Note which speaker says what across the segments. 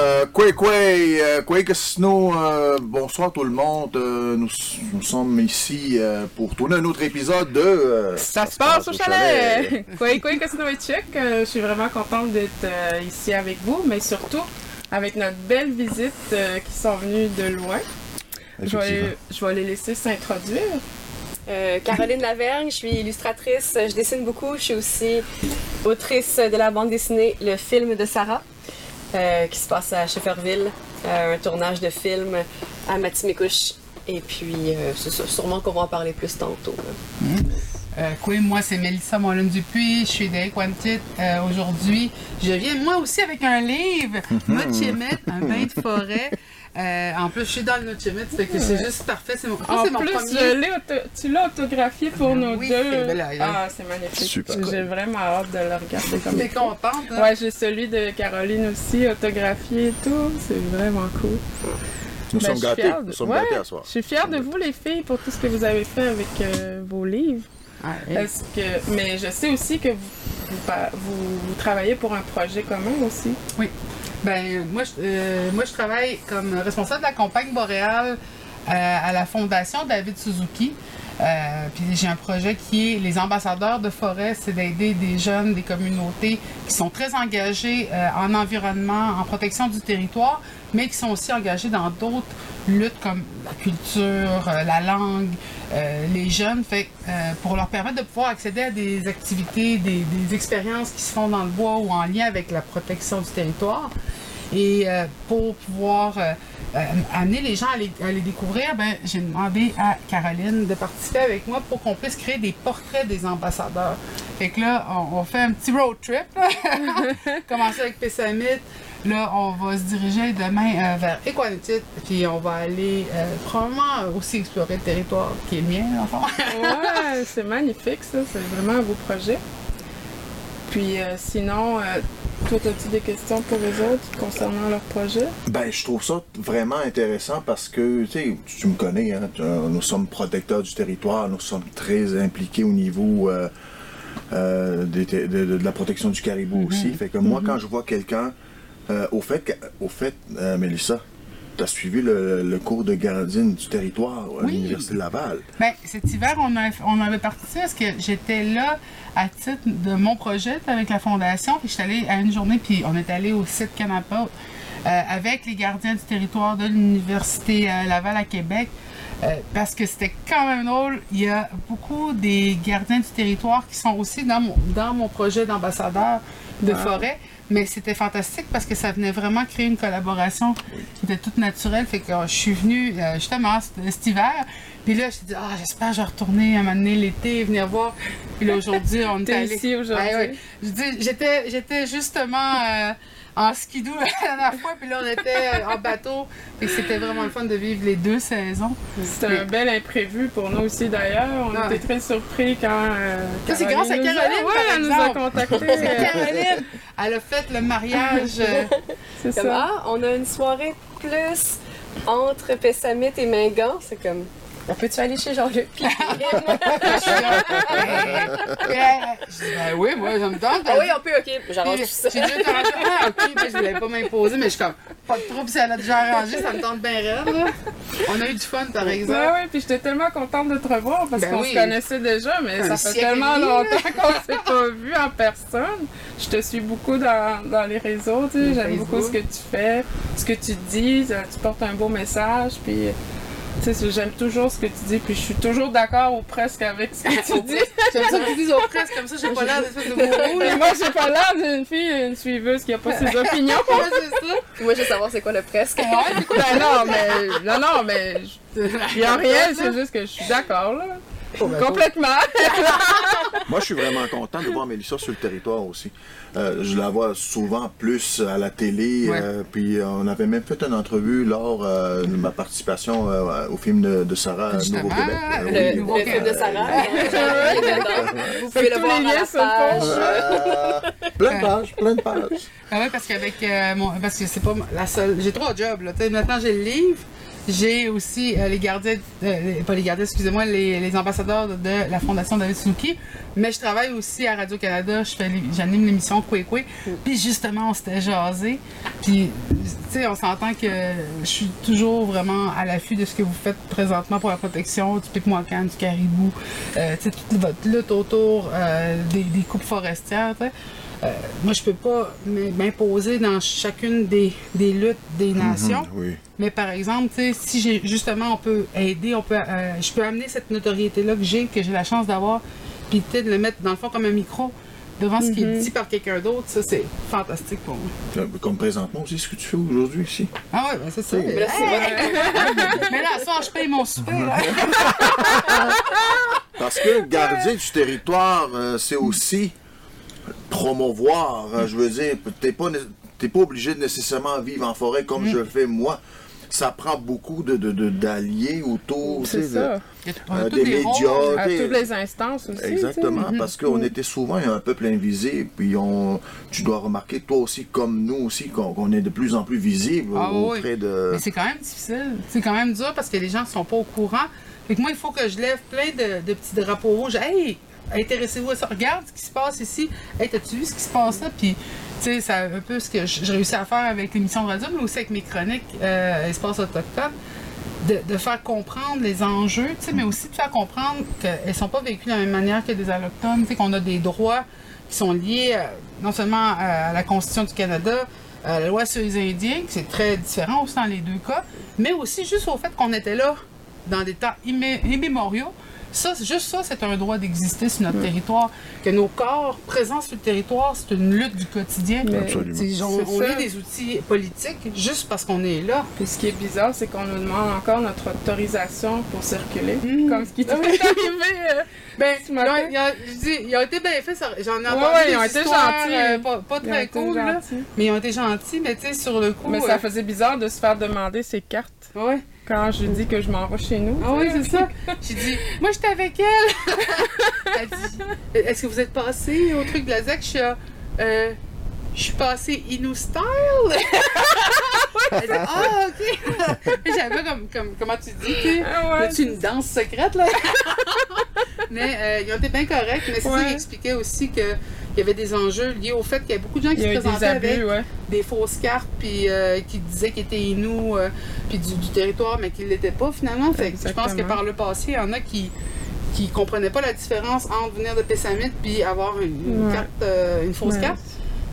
Speaker 1: euh, quoi, quoi, euh, quoi que euh, bonsoir tout le monde. Euh, nous, nous sommes ici euh, pour tourner un autre épisode de. euh,
Speaker 2: Ça se passe au chalet! Quoi, quoi, Casino et Chuck, je suis vraiment contente d'être ici avec vous, mais surtout avec notre belle visite qui sont venus de loin. Je vais,
Speaker 1: Effectivement.
Speaker 2: je vais les laisser s'introduire.
Speaker 3: Euh, Caroline Lavergne, je suis illustratrice, je dessine beaucoup, je suis aussi autrice de la bande dessinée Le film de Sarah, euh, qui se passe à Shefferville, euh, un tournage de film à Matimekouche. Et puis, euh, c'est ça, sûrement qu'on va en parler plus tantôt.
Speaker 4: Euh, quoi, moi, c'est Mélissa Molin Dupuis, je suis d'Equantit. Euh, Aujourd'hui, je viens moi aussi avec un livre, Nochemet, un bain de forêt. Euh, en plus, je suis dans le Nochemet, fait que c'est juste parfait. C'est mon,
Speaker 2: En
Speaker 4: que c'est mon
Speaker 2: plus,
Speaker 4: premier.
Speaker 2: tu l'as autographié pour nous
Speaker 4: Oui,
Speaker 2: deux.
Speaker 4: aïe.
Speaker 2: Ah, c'est magnifique.
Speaker 1: Super.
Speaker 2: J'ai vraiment hâte de le regarder comme
Speaker 4: T'es contente, hein?
Speaker 2: Ouais, j'ai celui de Caroline aussi, autographié et tout. C'est vraiment cool.
Speaker 1: Nous
Speaker 2: Ben,
Speaker 1: sommes gâtés.
Speaker 2: de-
Speaker 1: Nous sommes
Speaker 2: Ouais.
Speaker 1: gâtés à soir.
Speaker 2: Je suis fière de vous, les filles, pour tout ce que vous avez fait avec euh, vos livres.
Speaker 4: Ouais.
Speaker 2: Est-ce que... Mais je sais aussi que vous, vous, pa- vous- vous travaillez pour un projet commun aussi.
Speaker 4: Ben, moi, je, euh, moi, je travaille comme responsable de la campagne boréale euh, à la Fondation David Suzuki. Euh, puis j'ai un projet qui est les ambassadeurs de forêt, c'est d'aider des jeunes, des communautés qui sont très engagés en environnement, en protection du territoire, mais qui sont aussi engagés dans d'autres luttes comme la culture, euh, la langue, euh, les jeunes, fait, euh, pour leur permettre de pouvoir accéder à des activités, des, expériences qui se font dans le bois ou en lien avec la protection du territoire. Et pour pouvoir amener les gens à les, découvrir, ben, j'ai demandé à Caroline de participer avec moi pour qu'on puisse créer des portraits des ambassadeurs. Fait que là, on, on fait un petit road trip. Commencer avec Pessamit. Là, on va se diriger demain euh, vers Equanitit, puis on va aller euh, probablement aussi explorer le territoire qui est le mien, en fond.
Speaker 2: Ouais, c'est magnifique ça, c'est vraiment un beau projet. Puis euh, sinon, euh, toi, as-tu des questions pour les autres concernant leur projet?
Speaker 1: Ben, je trouve ça vraiment intéressant parce que, tu sais, tu me connais, hein, tu- nous sommes protecteurs du territoire, nous sommes très impliqués au niveau euh, euh, de, de- de la protection du caribou aussi. Fait que moi, quand je vois quelqu'un, euh, au fait, au fait, euh, Mélissa, tu as suivi le, le cours de gardienne du territoire à
Speaker 4: Oui.
Speaker 1: l'Université de Laval.
Speaker 4: Ben, cet hiver, on, a, on avait parti parce que j'étais là à titre de mon projet avec la fondation. Puis je suis allée à une journée, puis on est allé au site Canapa euh, avec les gardiens du territoire de l'Université euh, Laval à Québec. euh, parce que c'était quand même drôle. Il y a beaucoup des gardiens du territoire qui sont aussi dans mon, dans mon projet d'ambassadeur de forêt. Mais c'était fantastique parce que ça venait vraiment créer une collaboration qui était toute naturelle. Fait que euh, je suis venue euh, justement cet, cet hiver. Puis là, je me suis dit, ah, j'espère que je vais retourner à un moment donné l'été, venir voir. Puis là, aujourd'hui, on est allé.
Speaker 2: ici aujourd'hui.
Speaker 4: Ouais, ouais. Je dis, J'étais, j'étais justement euh, en skidoo la dernière fois, puis là, on était euh, en bateau. Que c'était vraiment le fun de vivre les deux saisons.
Speaker 2: C'était un bel imprévu pour nous aussi d'ailleurs. On
Speaker 4: Ouais.
Speaker 2: était très surpris quand. euh,
Speaker 4: Ça, c'est grâce à
Speaker 2: a-
Speaker 4: Caroline,
Speaker 2: Ouais,
Speaker 4: par
Speaker 2: elle nous a contactés.
Speaker 4: C'est Caroline, elle a fait le mariage. euh,
Speaker 2: c'est ça.
Speaker 3: ah, on a une soirée plus entre Pessamit et Mingan, c'est comme, on peut-tu aller chez Jean-Luc? Puis-
Speaker 4: je dis, ben oui, moi, ça me tente.
Speaker 3: ah oui, on peut, ok, j'arrange tout ça.
Speaker 4: J'ai dit, ah, ok, mais je voulais pas m'imposer, mais je suis comme, pas de trouble, si elle a déjà arrangé, ça me tente bien raide, là. On a eu du fun, par exemple.
Speaker 2: Ouais, ouais, puis j'étais tellement contente de te revoir parce
Speaker 4: Ben
Speaker 2: qu'on
Speaker 4: oui.
Speaker 2: se connaissait déjà, mais
Speaker 4: Un
Speaker 2: ça fait tellement longtemps qu'on s'est pas vu en personne. Je te suis beaucoup dans, dans les réseaux, tu sais, j'aime beaucoup ce que tu fais, ce que tu dis, euh, tu portes un beau message, puis tu sais, j'aime toujours ce que tu dis, puis je suis toujours d'accord ou presque avec ce que tu dis.
Speaker 4: J'aime ça que tu dises aux presses, comme ça, j'ai pas l'air d'espèce de gourou,
Speaker 2: Et moi, j'ai pas l'air d'une fille, une suiveuse qui a pas ses opinions.
Speaker 4: Ouais, c'est ça.
Speaker 3: Moi, je veux savoir c'est quoi le presque.
Speaker 2: ben non, mais non, non, mais il y a rien, c'est juste que je suis d'accord là. Complètement.
Speaker 1: Moi, je suis vraiment content de voir Mélissa sur le territoire aussi. Euh, je la vois souvent plus à la télé.
Speaker 4: Ouais.
Speaker 1: euh, puis on avait même fait une entrevue lors euh, de ma participation euh, au film de, de Sarah
Speaker 4: Justement,
Speaker 1: Nouveau-Québec.
Speaker 4: Le-
Speaker 1: oui.
Speaker 3: Le,
Speaker 4: Nouveau
Speaker 3: le film de Sarah.
Speaker 1: Euh.
Speaker 3: Vous pouvez le
Speaker 2: tous
Speaker 3: voir
Speaker 2: les liens
Speaker 3: page.
Speaker 1: Euh, plein de pages, plein de pages.
Speaker 4: Ah ouais, parce qu'avec euh, mon. Parce que c'est pas la seule. J'ai trois jobs, là. Tu sais, maintenant, j'ai le livre, J'ai aussi euh, les gardiens, euh, pas les gardiens, excusez-moi, les, ambassadeurs de, la Fondation David Suzuki. Mais je travaille aussi à Radio-Canada. J'anime l'émission Kwe Kwe. Puis justement, on s'était jasé. Puis, tu sais, on s'entend que je suis toujours vraiment à l'affût de ce que vous faites présentement pour la protection du pic-moican, du caribou. Euh, tu sais, toute votre lutte autour des, coupes forestières. Euh, moi, je peux pas m'imposer dans chacune des, des luttes des nations.
Speaker 1: Mhm, oui.
Speaker 4: Mais par exemple, tu sais, si j'ai justement on peut aider, on peut, euh, je peux amener cette notoriété-là que j'ai, que j'ai la chance d'avoir, puis sais, de le mettre dans le fond comme un micro devant ce qui est dit par quelqu'un d'autre, ça c'est fantastique pour moi.
Speaker 1: Euh, Comme présentement aussi, ce que tu fais aujourd'hui ici.
Speaker 4: Ah ouais, ben c'est ça.
Speaker 1: Oui.
Speaker 3: Mais là, c'est vrai.
Speaker 4: Mais là, à soir, je paye mon souper. là.
Speaker 1: Parce que garder du territoire, euh, c'est aussi promouvoir. euh, je veux dire, t'es pas, t'es pas obligé de nécessairement vivre en forêt comme je le fais moi. Ça prend beaucoup de, de- de- d'alliés autour, tu sais,
Speaker 2: ça.
Speaker 1: Euh,
Speaker 4: tous
Speaker 1: des
Speaker 4: des
Speaker 1: médias.
Speaker 2: À
Speaker 1: sais.
Speaker 2: toutes les instances aussi.
Speaker 1: Exactement,
Speaker 2: tu sais.
Speaker 1: parce qu'on était souvent un peuple invisible, puis on, tu dois remarquer, toi aussi, comme nous aussi, qu'on, qu'on est de plus en plus visible
Speaker 4: Ah oui.
Speaker 1: auprès de...
Speaker 4: Mais c'est quand même difficile. C'est quand même dur parce que les gens ne sont pas au courant. Fait que moi, il faut que je lève plein de, de petits drapeaux rouges. Hey, intéressez-vous à ça. Regarde ce qui se passe ici. Hey, t'as-tu vu ce qui se passe là? Puis, tu sais, c'est un peu ce que j'ai réussi à faire avec l'émission radio, mais aussi avec mes chroniques euh, Espace Autochtone. De, faire comprendre les enjeux, mais aussi de faire comprendre qu'elles ne sont pas vécues de la même manière que des Allochtones, qu'on a des droits qui sont liés euh, non seulement à la Constitution du Canada, à la loi sur les Indiens, c'est très différent aussi dans les deux cas, mais aussi juste au fait qu'on était là dans des temps immé- immémoriaux. Ça, c'est- juste ça, c'est un droit d'exister sur notre territoire. Que nos corps présents sur le territoire, c'est une lutte du quotidien.
Speaker 1: Absolument.
Speaker 4: On,
Speaker 2: C'est
Speaker 4: on est des outils politiques juste parce qu'on est là.
Speaker 2: Puis ce qui est bizarre, c'est qu'on nous demande encore notre autorisation pour circuler.
Speaker 4: Mhm.
Speaker 2: Comme ce qui t'est arrivé. euh,
Speaker 4: Ben,
Speaker 2: Ce
Speaker 4: ils
Speaker 2: matin.
Speaker 4: ont, ils ont- je dis, ils ont été bien faits. J'en ai
Speaker 2: Ouais,
Speaker 4: entendu
Speaker 2: ouais,
Speaker 4: des
Speaker 2: ils ont été
Speaker 4: histoires,
Speaker 2: gentils.
Speaker 4: euh, pas, très cool, là. Mais ils ont été gentils, mais tu sais, sur le coup...
Speaker 2: Mais ça
Speaker 4: euh,
Speaker 2: faisait bizarre de se faire demander ses cartes
Speaker 4: ouais.
Speaker 2: Quand je dis que je m'en vais chez nous.
Speaker 4: Ah oui, c'est ça. J'ai dit, moi j'étais avec elle. Elle dit, est-ce que vous êtes passé au truc de la ZEC? Je suis, euh, je suis passée Inou style. Ah, ok. J'avais comme, comme, comment tu dis, tu
Speaker 2: Ah ouais,
Speaker 4: une danse secrète, là? mais euh, ils ont été bien corrects, mais c'est ça qui expliquait aussi qu'il y avait des enjeux liés au fait qu'il y a beaucoup de gens qui
Speaker 2: Il
Speaker 4: se
Speaker 2: eu des
Speaker 4: présentaient avec
Speaker 2: ouais.
Speaker 4: des fausses cartes puis euh, qui disaient qu'ils étaient Inuits euh, puis du, du territoire mais qu'ils l'étaient pas finalement. Fait que je pense que par le passé, il y en a qui qui comprenaient pas la différence entre venir de Pessamit puis avoir une, carte euh, une fausse
Speaker 2: Ouais.
Speaker 4: carte.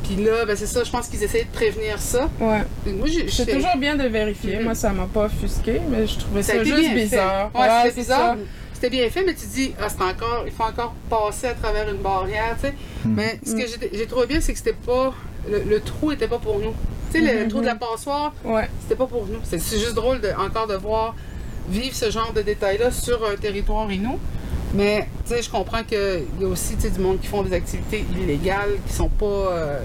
Speaker 4: Puis là, ben c'est ça, je pense qu'ils essayaient de prévenir ça.
Speaker 2: Ouais.
Speaker 4: Et Moi, j'ai-
Speaker 2: C'est toujours bien de vérifier. Moi, ça m'a pas offusqué, mais je trouvais
Speaker 4: ça
Speaker 2: juste
Speaker 4: bien
Speaker 2: bizarre.
Speaker 4: fait. Ouais,
Speaker 2: Ouais,
Speaker 4: c'était bizarre. C'était bien fait, mais tu dis, ah, c'est encore, il faut encore passer à travers une barrière, tu sais. Mais ce que j'ai- j'ai trouvé bien, c'est que c'était pas, le, le trou était pas pour nous. Tu sais, le
Speaker 2: Mhm.
Speaker 4: trou de la passoire,
Speaker 2: Ouais.
Speaker 4: c'était pas pour nous. C'est c'est juste drôle de, encore de voir vivre ce genre de détails-là sur un territoire inou. Mais tu sais, je comprends qu'il y a aussi tu sais, du monde qui font des activités illégales qui sont pas euh,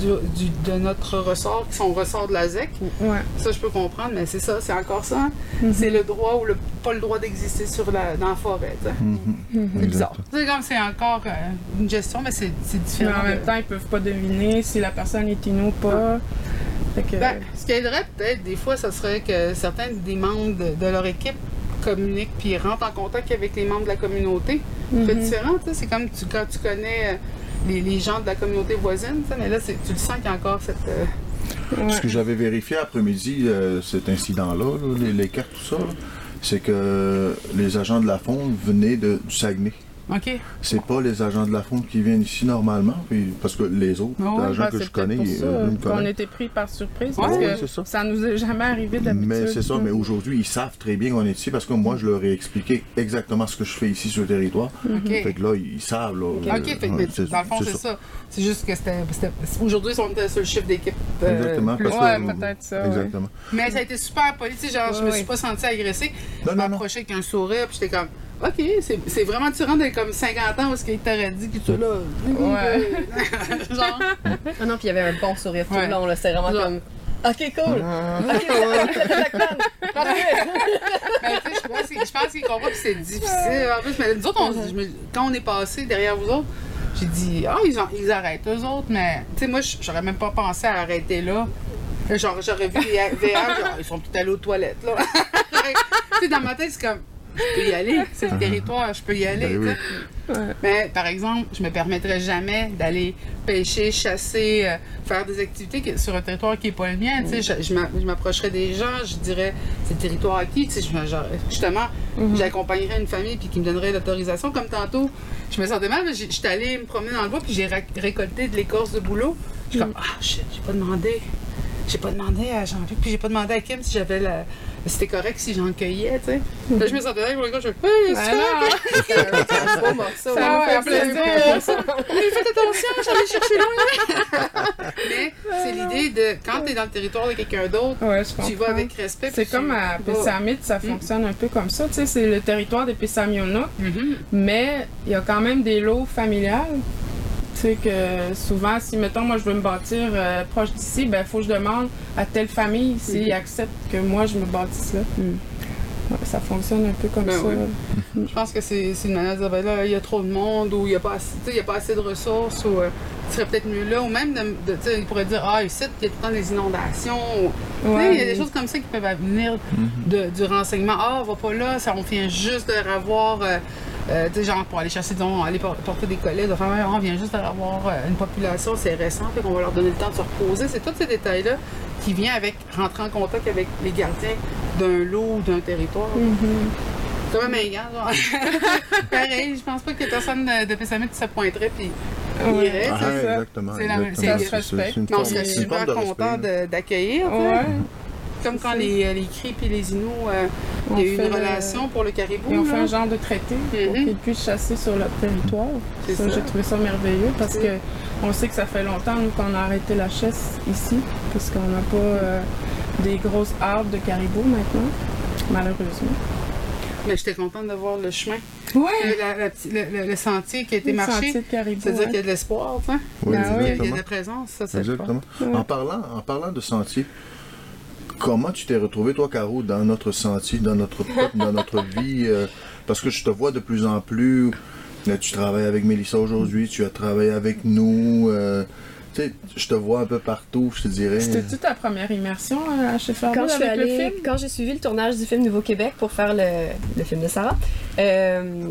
Speaker 4: du, du- de notre ressort, qui sont au ressort de la ZEC.
Speaker 2: Ouais.
Speaker 4: Ça, je peux comprendre, mais c'est ça, c'est encore ça.
Speaker 2: Mhm.
Speaker 4: C'est le droit ou le, pas le droit d'exister sur la, dans la forêt. sais.
Speaker 1: Mhm.
Speaker 4: C'est bizarre. C'est comme c'est encore euh, une gestion, mais c'est c'est
Speaker 2: Mais
Speaker 4: différent.
Speaker 2: en même temps, ils peuvent pas deviner si la personne est inou ou pas. Fait que,
Speaker 4: Ben, ce qui aiderait peut-être, des fois, ça serait que certains des membres de, de leur équipe communiquent puis rentrent en contact avec les membres de la communauté. C'est
Speaker 2: Mhm.
Speaker 4: différent. C'est comme tu, quand tu connais euh, les, les gens de la communauté voisine, mais là, c'est- tu le sens qu'il y a encore cette. euh,
Speaker 2: ouais.
Speaker 1: Ce que j'avais vérifié après-midi, euh, cet incident-là, là, les, les cartes, tout ça, là, c'est que les agents de la fonte venaient de, du Saguenay.
Speaker 4: OK.
Speaker 1: C'est pas les agents de la fonte qui viennent ici normalement, puis, parce que les autres
Speaker 4: ouais,
Speaker 1: agents
Speaker 2: Ben,
Speaker 1: que je connais,
Speaker 2: pour
Speaker 1: euh,
Speaker 2: ça
Speaker 1: ils me
Speaker 2: qu'on
Speaker 1: connaissent.
Speaker 2: était pris par surprise. Parce
Speaker 1: ouais,
Speaker 2: que
Speaker 1: ça.
Speaker 2: ça nous est jamais arrivé d'habitude.
Speaker 1: Mais c'est ça, mais aujourd'hui, ils savent très bien qu'on est ici parce que moi, je leur ai expliqué exactement ce que je fais ici sur le territoire. Fait que là, ils savent. Là,
Speaker 4: OK,
Speaker 1: euh,
Speaker 4: fait que, dans le fond, c'est ça. C'est juste que c'était. Aujourd'hui, on était sur le chiffre d'équipe. euh,
Speaker 1: Exactement,
Speaker 4: plus-
Speaker 2: Ouais, peut-être ça. ouais.
Speaker 1: Exactement.
Speaker 4: Mais ça a été super poli. Genre, je me suis pas sentie agressée. Je m'approchais avec un sourire, puis j'étais comme, OK, c'est c'est vraiment différent d'être comme 50 ans où ce qu'il t'aurait dit que tu es là.
Speaker 2: Ouais.
Speaker 4: genre.
Speaker 3: Ah non, puis il y avait un bon sourire tout
Speaker 4: Ouais.
Speaker 3: long, là. C'était vraiment
Speaker 4: Genre.
Speaker 3: comme. Ok, cool!
Speaker 1: Ah,
Speaker 3: Ok!
Speaker 4: Ben, je pense qu'il- je pense qu'ils comprennent que c'est difficile. En plus, mais nous autres, on- je me- quand on est passé derrière vous autres, j'ai dit, ah, ils, en- ils arrêtent, eux autres, mais, tu sais, moi, j'aurais même pas pensé à arrêter là. Genre, j'aurais vu les VR, genre, ils sont tout allés aux toilettes, là. tu sais, dans ma tête, c'est comme, je peux y aller, c'est le territoire, je peux y aller.
Speaker 1: Ben oui.
Speaker 4: Mais par exemple, je me permettrais jamais d'aller pêcher, chasser, euh, faire des activités sur un territoire qui n'est pas le mien. tu sais. Je, je m'a- je m'approcherais des gens, je dirais c'est le territoire acquis. tu sais, je me- genre, justement, j'accompagnerais une famille puis qui me donnerait l'autorisation. Comme tantôt, je me sentais mal, mais j'ai- j'étais allée me promener dans le bois puis j'ai récolté de l'écorce de boulot. Je suis comme ah shit, j'ai pas demandé. J'ai pas demandé à Jean-Luc, puis j'ai pas demandé à Kim si j'avais la. C'était correct si j'en cueillais, tu sais. Là, je me sentais là, avec mon gars, je fais, hey, c'est
Speaker 3: un beau morceau.
Speaker 2: Ça me fait plaisir!
Speaker 4: Mais faites attention, j'allais chercher loin. Mais c'est l'idée de quand tu es dans le territoire de quelqu'un d'autre,
Speaker 2: Ouais,
Speaker 4: tu vas avec respect.
Speaker 2: C'est comme à Pessamit, ça fonctionne un peu comme ça. Tu sais, c'est le territoire des Pessamionok,
Speaker 4: Mhm.
Speaker 2: mais il y a quand même des lots familiales. Tu sais que souvent, si mettons moi je veux me bâtir euh, proche d'ici, ben faut que je demande à telle famille s'ils
Speaker 4: Mhm.
Speaker 2: acceptent que moi je me bâtisse là.
Speaker 3: Mhm.
Speaker 2: Ouais, ça fonctionne un peu comme
Speaker 4: Ben
Speaker 2: ça.
Speaker 4: oui. Je pense que c'est c'est une manière de dire, ben là, il y a trop de monde ou il n'y a, pas assez- tu sais, il y a pas assez de ressources ou euh, tu serais peut-être mieux là. Ou même, de, de- tu sais, il pourrait dire, ah, ici, il y a tout le temps des inondations. ou-
Speaker 2: Ouais.
Speaker 4: Il y a des choses comme ça qui peuvent venir de- du renseignement. Ah, va pas là, ça, on vient juste de revoir. euh, euh, tu sais, genre pour aller chasser, disons, aller por- porter des faire, Ah, on vient juste de revoir euh, une population, c'est récent, fait qu'on va leur donner le temps de se reposer. C'est tous ces détails-là qui viennent avec rentrer en contact avec les gardiens d'un lot ou d'un territoire.
Speaker 2: Mhm.
Speaker 4: C'est comme un gars, genre. Pareil, je pense pas que personne de, de Pessamit se pointerait puis.
Speaker 1: Ah,
Speaker 4: tu sais.
Speaker 1: exactement.
Speaker 4: C'est la même-
Speaker 1: exactement.
Speaker 4: c'est-
Speaker 2: ça
Speaker 1: une forme- c'est
Speaker 4: super content d'accueillir.
Speaker 2: Ouais.
Speaker 4: Comme quand les, les cris puis les Inuits, euh,
Speaker 2: On
Speaker 4: il y a eu
Speaker 2: fait
Speaker 4: une
Speaker 2: le-
Speaker 4: relation pour le caribou.
Speaker 2: Et on fait un genre de traité pour
Speaker 4: Mhm.
Speaker 2: qu'ils puissent chasser sur leur territoire.
Speaker 4: C'est
Speaker 2: Ça,
Speaker 4: ça.
Speaker 2: J'ai trouvé ça merveilleux parce que on sait que ça fait longtemps nous qu'on a arrêté la chasse ici parce qu'on n'a pas euh, des grosses arbres de caribou maintenant, malheureusement.
Speaker 4: Mais j'étais contente de voir le chemin.
Speaker 2: Ouais.
Speaker 4: Le, la- la petite- le- le- le sentier qui a été
Speaker 2: Le
Speaker 4: marché.
Speaker 2: sentier de caribou.
Speaker 4: C'est-à-dire
Speaker 2: ouais.
Speaker 4: qu'il y a de l'espoir, tu sais.
Speaker 1: Oui,
Speaker 2: Ah oui,
Speaker 4: Il y a- il y a de la présence, ça c'est.
Speaker 1: Exactement.
Speaker 2: Ouais.
Speaker 1: En, parlant, en parlant de sentier, comment tu t'es retrouvé, toi, Caro, dans notre sentier, dans notre, dans notre vie? euh, parce que je te vois de plus en plus. Là, tu travailles avec Mélissa aujourd'hui, tu as travaillé avec nous. euh, tu sais, je te vois un peu partout, je te dirais.
Speaker 2: C'était-tu ta première immersion euh, à chez Farmville
Speaker 3: Quand je suis
Speaker 2: avec le
Speaker 3: allée-
Speaker 2: film?
Speaker 3: quand j'ai suivi le tournage du film Nouveau-Québec pour faire le, le film de Sarah, euh,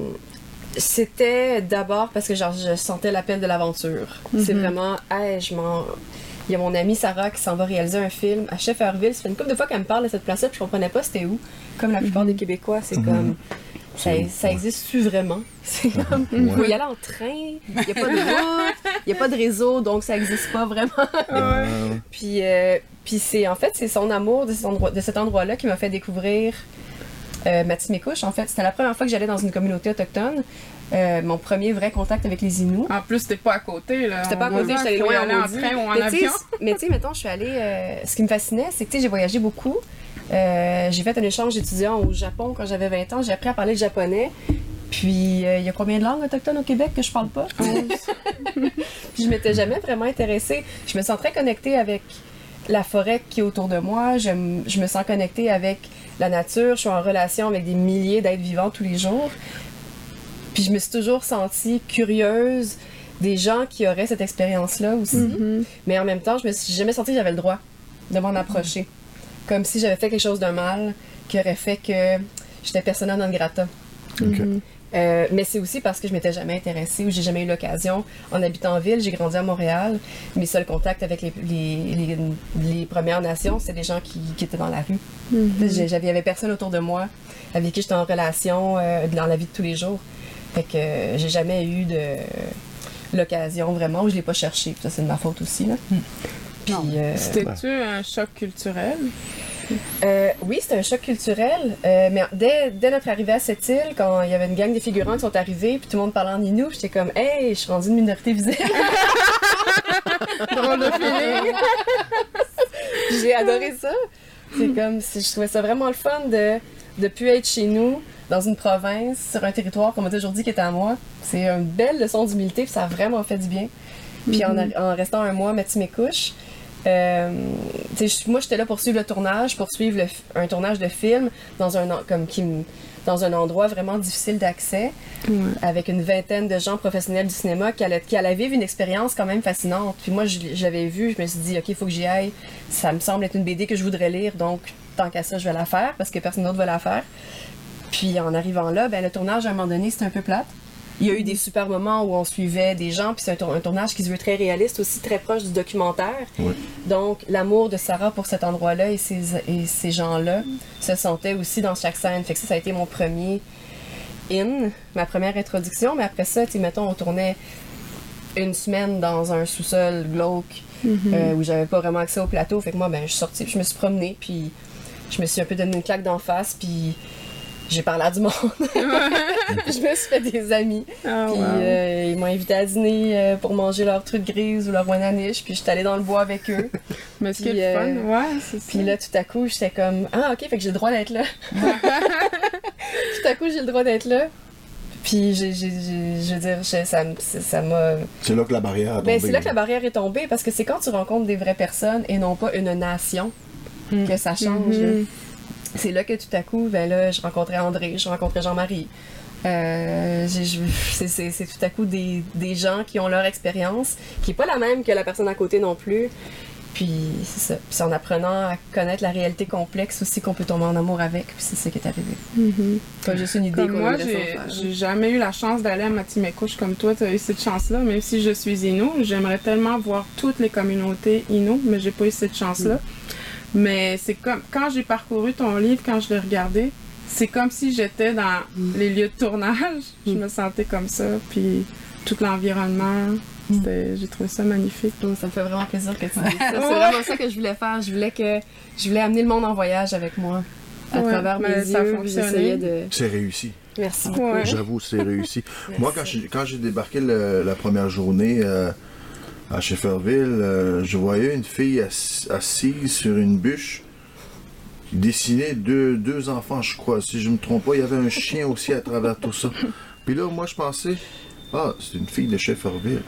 Speaker 3: c'était d'abord parce que genre, je sentais l'appel de l'aventure. C'est
Speaker 2: Mhm.
Speaker 3: vraiment, hey, je m'en. Il y a mon amie Sarah qui s'en va réaliser un film à Shefferville. Ça fait une couple de fois qu'elle me parle de cette place-là, puis je comprenais pas c'était où. Comme la plupart des Québécois, c'est comme. Ça, existe-tu vraiment? C'est comme. Il faut y aller en train, il n'y a pas de route, il n'y a pas de réseau, donc ça existe pas vraiment. Puis, euh, puis c'est en fait c'est son amour de cet endroit, de cet endroit-là qui m'a fait découvrir euh, Matimekouche. En fait, c'était la première fois que j'allais dans une communauté autochtone. Euh, mon premier vrai contact avec les Inuits.
Speaker 2: En plus, t'es pas à côté. là.
Speaker 3: C'était pas à côté, j'étais loin en
Speaker 2: aller en train ou en
Speaker 3: mais
Speaker 2: avion.
Speaker 3: mais tu sais, mettons, je suis allée. euh, ce qui me fascinait, c'est que tu sais, j'ai voyagé beaucoup. Euh, j'ai fait un échange étudiant au Japon quand j'avais 20 ans. J'ai appris à parler le japonais. Puis, euh, il y a combien de langues autochtones au Québec que je parle pas? Puis, je m'étais jamais vraiment intéressée. Je me sens très connectée avec la forêt qui est autour de moi. Je, me sens connectée avec la nature. Je suis en relation avec des milliers d'êtres vivants tous les jours. Puis, je me suis toujours sentie curieuse des gens qui auraient cette expérience-là aussi.
Speaker 2: Mhm.
Speaker 3: Mais en même temps, je me suis jamais senti que j'avais le droit de m'en approcher. Comme si j'avais fait quelque chose de mal qui aurait fait que j'étais persona non grata.
Speaker 2: Mhm.
Speaker 3: Euh, mais c'est aussi parce que je m'étais jamais intéressée ou j'ai jamais eu l'occasion. En habitant en ville, j'ai grandi à Montréal. Mes seuls contacts avec les, les, les, les Premières Nations, c'est des gens qui, qui étaient dans la rue. J'ai- J'avais, il y avait personne autour de moi avec qui j'étais en relation euh, dans la vie de tous les jours. Fait que euh, j'ai jamais eu de l'occasion vraiment ou je l'ai pas cherché. Ça, c'est de ma faute aussi. Là. Puis, euh,
Speaker 2: C'était-tu un choc culturel?
Speaker 3: Euh, oui, c'était un choc culturel, euh, mais dès, dès notre arrivée à cette île, quand il y avait une gang de figurants qui sont arrivés, puis tout le monde parlait en Inou, j'étais comme, hey, je suis rendue une minorité visible.
Speaker 2: Drôle de feeling.
Speaker 3: J'ai adoré ça. C'est comme, si- je trouvais ça vraiment le fun de de plus être chez nous, dans une province, sur un territoire qu'on m'a toujours dit qui était à moi. C'est une belle leçon d'humilité, puis ça a vraiment fait du bien. Puis en, en restant un mois à Matimekouche, euh, moi j'étais là pour suivre le tournage, pour suivre le un tournage de film dans un comme qui dans un endroit vraiment difficile d'accès, avec une vingtaine de gens professionnels du cinéma qui allaient, qui allaient vivre une expérience quand même fascinante. Puis moi, l'avais vu, je me suis dit, OK, il faut que j'y aille. Ça me semble être une BD que je voudrais lire, donc tant qu'à ça, je vais la faire parce que personne d'autre va la faire. Puis en arrivant là, ben, le tournage, à un moment donné, c'était un peu plate. Il y a eu des super moments où on suivait des gens, puis c'est un, tour- un tournage qui se veut très réaliste, aussi très proche du documentaire.
Speaker 1: Oui.
Speaker 3: Donc, l'amour de Sarah pour cet endroit-là et ces, et ces gens-là se sentait aussi dans chaque scène. Fait que ça, ça a été mon premier in, ma première introduction. Mais après ça, tu sais, mettons, on tournait une semaine dans un sous-sol glauque euh, où j'avais pas vraiment accès au plateau. Fait que moi, ben, je suis sortie, puis je me suis promenée, puis je me suis un peu donné une claque d'en face, puis j'ai parlé à du monde. je me suis fait des amis.
Speaker 2: Ah,
Speaker 3: Puis
Speaker 2: wow.
Speaker 3: euh, ils m'ont invité à dîner euh, pour manger leur truc grise ou leur wananiche, puis j'étais allée dans le bois avec eux.
Speaker 2: Mais est
Speaker 3: euh,
Speaker 2: fun, ouais, c'est ça.
Speaker 3: Puis là, tout à coup, j'étais comme Ah, ok, fait que j'ai le droit d'être là. tout à coup, j'ai le droit d'être là. Puis, j'ai, j'ai- j'ai- je veux dire, je- ça, ça ça m'a.
Speaker 1: C'est là que la barrière a tombé.
Speaker 3: Ben, c'est là que la barrière est tombée parce que c'est quand tu rencontres des vraies personnes et non pas une nation que ça change. là. C'est là que tout à coup, ben là, je rencontrais André, je rencontrais Jean-Marie. Euh, c'est, tout à coup des, des gens qui ont leur expérience, qui n'est pas la même que la personne à côté non plus. Puis c'est ça. Puis c'est en apprenant à connaître la réalité complexe aussi qu'on peut tomber en amour avec. Puis c'est ça qui est arrivé. Pas juste une idée
Speaker 2: Comme moi, j'ai jamais eu la chance d'aller à Matimekouche comme toi, tu as eu cette chance-là. Même si je suis Inou, j'aimerais tellement voir toutes les communautés Inou, mais j'ai pas eu cette chance-là. Mais c'est comme quand j'ai parcouru ton livre, quand je l'ai regardé, c'est comme si j'étais dans les lieux de tournage. Je me sentais comme ça, puis tout l'environnement. J'ai trouvé ça magnifique.
Speaker 3: Donc, ça me fait vraiment plaisir que tu dises ça. C'est vraiment ça que je voulais faire. Je voulais que je voulais amener le monde en voyage avec moi. À
Speaker 2: Ouais,
Speaker 3: travers mes
Speaker 2: mais ça a
Speaker 3: yeux,
Speaker 2: fonctionné.
Speaker 3: j'essayais de.
Speaker 1: C'est réussi.
Speaker 3: Merci beaucoup.
Speaker 2: Ouais.
Speaker 1: J'avoue, c'est réussi. Moi, quand j'ai, quand j'ai débarqué le- la première journée euh, à Shefferville, euh, je voyais une fille assi- assise sur une bûche qui dessinait deux, deux enfants, je crois. Si je me trompe pas, il y avait un chien aussi à travers tout ça. Puis là, moi, je pensais, ah, c'est une fille de Shefferville.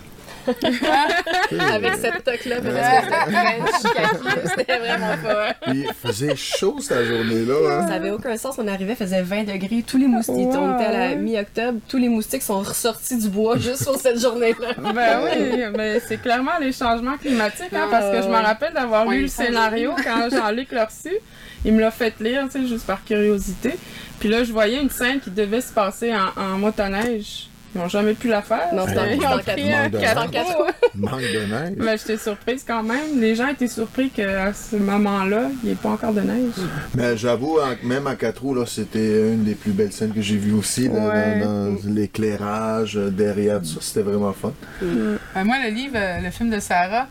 Speaker 3: Avec cette toque-là, parce que c'était vraiment pas.
Speaker 1: Puis il faisait chaud cette journée-là. hein.
Speaker 3: Ça avait aucun sens. On arrivait, faisait 20 degrés. Tous les moustiques,
Speaker 2: Wow.
Speaker 3: on était à la mi-octobre, tous les moustiques sont ressortis du bois juste pour cette journée-là.
Speaker 2: Ben oui, mais c'est clairement les changements climatiques, hein,
Speaker 3: Ah,
Speaker 2: parce que je me
Speaker 3: ouais.
Speaker 2: rappelle d'avoir lu le scénario quand Jean-Luc l'a reçu. Il me l'a fait lire, tu sais, juste par curiosité. Puis là, je voyais une scène qui devait se passer en, en motoneige. Ils n'ont jamais pu la faire.
Speaker 3: Non,
Speaker 2: pris
Speaker 1: quatre-
Speaker 2: un
Speaker 1: manque de
Speaker 2: quatre roues.
Speaker 1: Manque de neige.
Speaker 2: Mais j'étais surprise quand même. Les gens étaient surpris qu'à ce moment-là, il n'y ait pas encore de neige.
Speaker 1: Mais j'avoue, même à quatre roues, là, c'était une des plus belles scènes que j'ai vues aussi. là,
Speaker 2: Ouais.
Speaker 1: dans, dans l'éclairage, euh, derrière, tout ça, c'était vraiment fun.
Speaker 4: Euh, moi, le livre, euh, le film de Sarah,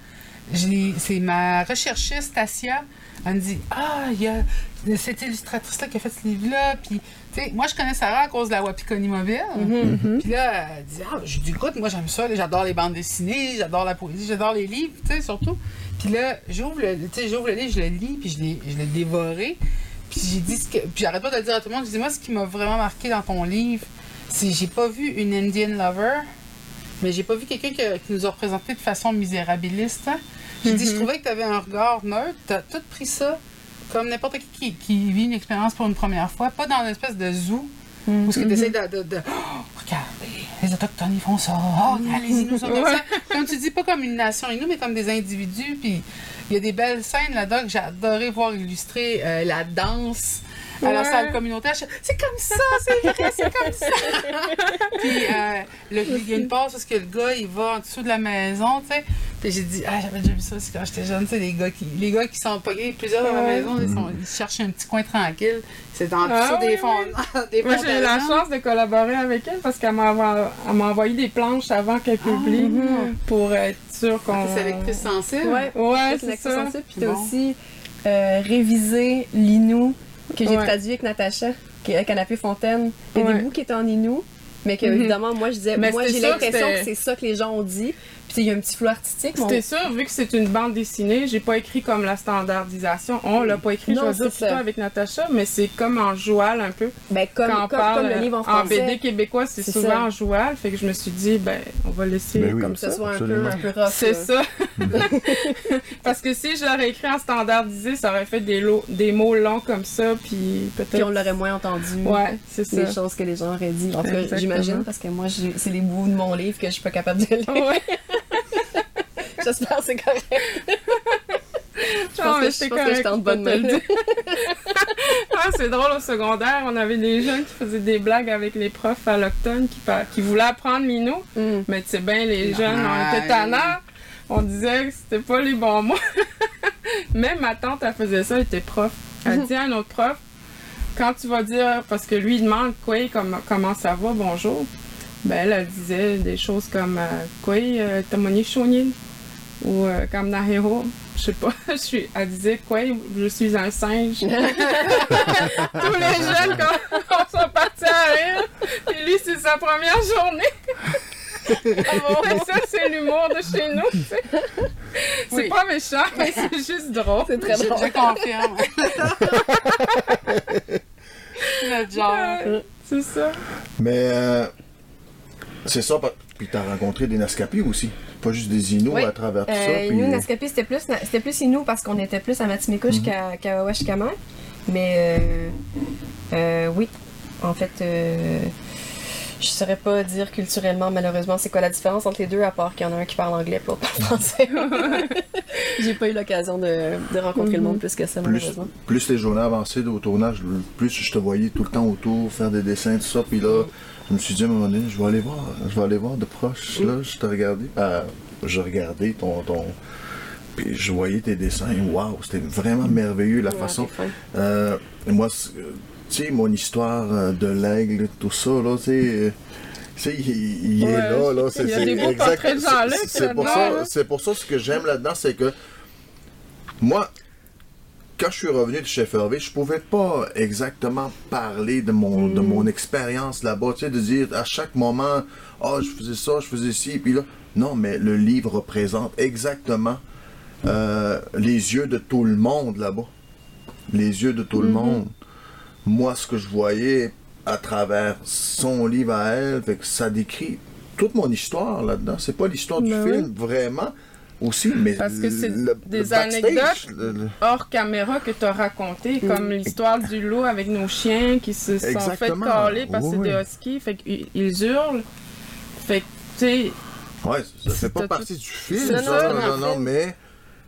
Speaker 4: c'est ma recherchiste, Tasia. Elle me dit Ah, il y a cette illustratrice-là qui a fait ce livre-là. Puis, tu sais, moi, je connais Sarah à cause de la Wapikoni Mobile. Puis là, elle dit Ah, j'ai dit Écoute, moi, j'aime ça. J'adore les bandes dessinées, j'adore la poésie, j'adore les livres, tu sais, surtout. Puis là, j'ouvre le, j'ouvre le livre, je le lis, puis je l'ai, je l'ai dévoré. Puis j'ai dit ce que. Puis j'arrête pas de le dire à tout le monde. Je dis Moi, ce qui m'a vraiment marqué dans ton livre, c'est j'ai pas vu une Indian lover. Mais j'ai pas vu quelqu'un que- qui nous a représenté de façon misérabiliste. J'ai dit, je trouvais que tu avais un regard neutre. Tu as tout pris ça comme n'importe qui, qui qui vit une expérience pour une première fois, pas dans une espèce de zoo où ce que tu essaies de. de, de- Oh, regardez, les Autochtones, ils font ça. Oh, allez-y, nous sommes comme ça. Comme tu dis, pas comme une nation et nous, mais comme des individus. Puis il y a des belles scènes là-dedans que j'ai adoré voir illustrer euh, la danse. À la
Speaker 2: Ouais.
Speaker 4: salle communautaire, c'est comme ça, c'est vrai, c'est comme ça. Puis euh, le- il y a une passe parce que le gars il va en dessous de la maison, tu sais. Puis j'ai dit ah j'avais déjà vu ça aussi quand j'étais jeune, tu sais les gars qui les gars qui sont pognés plusieurs dans la maison, ils, sont- ils cherchent un petit coin tranquille. C'est en
Speaker 2: Ah
Speaker 4: dessous des
Speaker 2: oui,
Speaker 4: fonds, des
Speaker 2: Moi, j'ai eu la chance de collaborer avec elle parce qu'elle m'a envoyé des planches avant qu'elle publie pour être sûre qu'on.
Speaker 4: C'est lectrice sensible.
Speaker 3: Ouais,
Speaker 2: Ouais, c'est ça.
Speaker 3: sensible, Puis t'as
Speaker 4: Bon.
Speaker 3: aussi euh, révisé l'Inou que j'ai
Speaker 2: Ouais.
Speaker 3: traduit avec Natacha, qui est à Canapé Fontaine. Il y a
Speaker 2: Ouais.
Speaker 3: des bouts qui étaient en Inou, mais que
Speaker 2: Mhm.
Speaker 3: évidemment, moi je disais,
Speaker 2: Mais
Speaker 3: moi j'ai
Speaker 2: sûr
Speaker 3: l'impression
Speaker 2: que
Speaker 3: c'est ça que les gens ont dit. Puis il y a un petit flou artistique. mais on-
Speaker 2: C'était sûr, vu que c'est une bande dessinée, j'ai pas écrit comme la standardisation. On l'a pas écrit,
Speaker 3: Non,
Speaker 2: je vais dire
Speaker 3: ça.
Speaker 2: avec Natacha, mais c'est comme en joual un peu.
Speaker 3: Ben, comme,
Speaker 2: Quand on
Speaker 3: comme,
Speaker 2: parle
Speaker 3: comme le livre en
Speaker 2: en
Speaker 3: français.
Speaker 2: BD québécois, c'est souvent
Speaker 3: ça.
Speaker 2: en joual, fait que je me suis dit, ben, on va laisser
Speaker 1: Ben oui.
Speaker 2: comme
Speaker 3: que ce
Speaker 2: ça.
Speaker 3: soit un peu, un peu rough.
Speaker 2: C'est ça. Parce que si je l'aurais écrit en standardisé, ça aurait fait des, lots- des mots longs comme ça, puis peut-être.
Speaker 3: Puis on l'aurait moins entendu.
Speaker 2: Ouais, c'est ça.
Speaker 3: Les choses que les gens auraient dit. En tout cas,
Speaker 2: Exactement.
Speaker 3: j'imagine, parce que moi, c'est les bouts de mon livre que je suis pas capable de lire.
Speaker 2: Ouais.
Speaker 3: J'espère que c'est correct.
Speaker 2: Je
Speaker 3: pense que- je pense que j'étais en bonne main.
Speaker 2: c'est drôle, au secondaire, on avait des jeunes qui faisaient des blagues avec les profs allochtones qui, par- qui voulaient apprendre Minou.
Speaker 3: Mm.
Speaker 2: Mais tu sais bien, les jeunes, on était tannants. On disait que c'était pas les bons mots. Même ma tante, elle faisait ça, elle était prof. Elle dit à un autre prof, quand tu vas dire, parce que lui, il demande quoi, comment, comment ça va, bonjour. Ben, elle, elle disait des choses comme euh, quoi, euh, Tamoni Shonyin ou euh, comme Nahiro. Je sais pas, je suis, elle disait quoi, je suis un singe. Tous les jeunes, quand on sont partis à rire, et lui, c'est sa première journée. Mais ça, c'est l'humour de chez nous. tu sais. C'est
Speaker 4: Oui.
Speaker 2: pas méchant, mais c'est juste drôle.
Speaker 3: C'est très
Speaker 4: Je,
Speaker 3: drôle.
Speaker 4: je confirme. Notre genre.
Speaker 2: Ouais, c'est ça.
Speaker 1: Mais euh, c'est ça. Puis t'as rencontré des Nascapi aussi. Pas juste des Inuits
Speaker 3: Oui.
Speaker 1: à travers tout ça.
Speaker 3: Euh,
Speaker 1: puis-
Speaker 3: nous, Nascapi, c'était plus, c'était plus Inou parce qu'on était plus à Matimekouche qu'à qu'à Wawashkama. Mais euh, euh, oui, en fait, euh, je saurais pas dire culturellement, malheureusement, c'est quoi la différence entre les deux, à part qu'il y en a un qui parle anglais et l'autre parle français. J'ai pas eu l'occasion de, de rencontrer le monde plus que ça,
Speaker 1: plus,
Speaker 3: malheureusement.
Speaker 1: plus les journées avancées au tournage, plus je te voyais tout le temps autour, faire des dessins, tout ça. Puis là, je me suis dit à un moment donné, je vais aller voir, je vais aller voir de proche. Là, je t'ai regardé. Ah, je regardais ton, ton. Puis je voyais tes dessins. Waouh, c'était vraiment merveilleux la
Speaker 3: Ouais,
Speaker 1: façon.
Speaker 3: c'est.
Speaker 1: Euh, moi, c'est- tu sais, mon histoire euh, de l'aigle, tout ça, là, tu sais. euh, il, est là, là.
Speaker 2: beaux
Speaker 1: exact- c'est- C'est pour, ça-
Speaker 2: là.
Speaker 1: c'est pour ça ce que j'aime là-dedans, c'est que moi, quand je suis revenu de Chef Hervé, je pouvais pas exactement parler de mon, de mon expérience là-bas, tu sais, de dire à chaque moment, ah, je faisais ça, je faisais ci, puis là. Non, mais le livre représente exactement euh, les yeux de tout le monde là-bas. Les yeux de tout le monde. Moi, ce que je voyais à travers son livre à elle, fait que ça décrit toute mon histoire là-dedans. C'est pas l'histoire du
Speaker 2: Ben
Speaker 1: film, vraiment, aussi, mais
Speaker 2: Parce que c'est
Speaker 1: le-
Speaker 2: des
Speaker 1: le
Speaker 2: anecdotes.
Speaker 1: le- le-
Speaker 2: hors caméra que tu as raconté, comme l'histoire du loup avec nos chiens qui se sont fait caler parce que
Speaker 1: Oui,
Speaker 2: c'est des
Speaker 1: oui.
Speaker 2: huskies, fait qu'ils ils hurlent. Fait que, tu sais,
Speaker 1: Ouais, ça fait pas partie
Speaker 2: tout-
Speaker 1: du film, ça, non,
Speaker 3: non,
Speaker 1: non, mais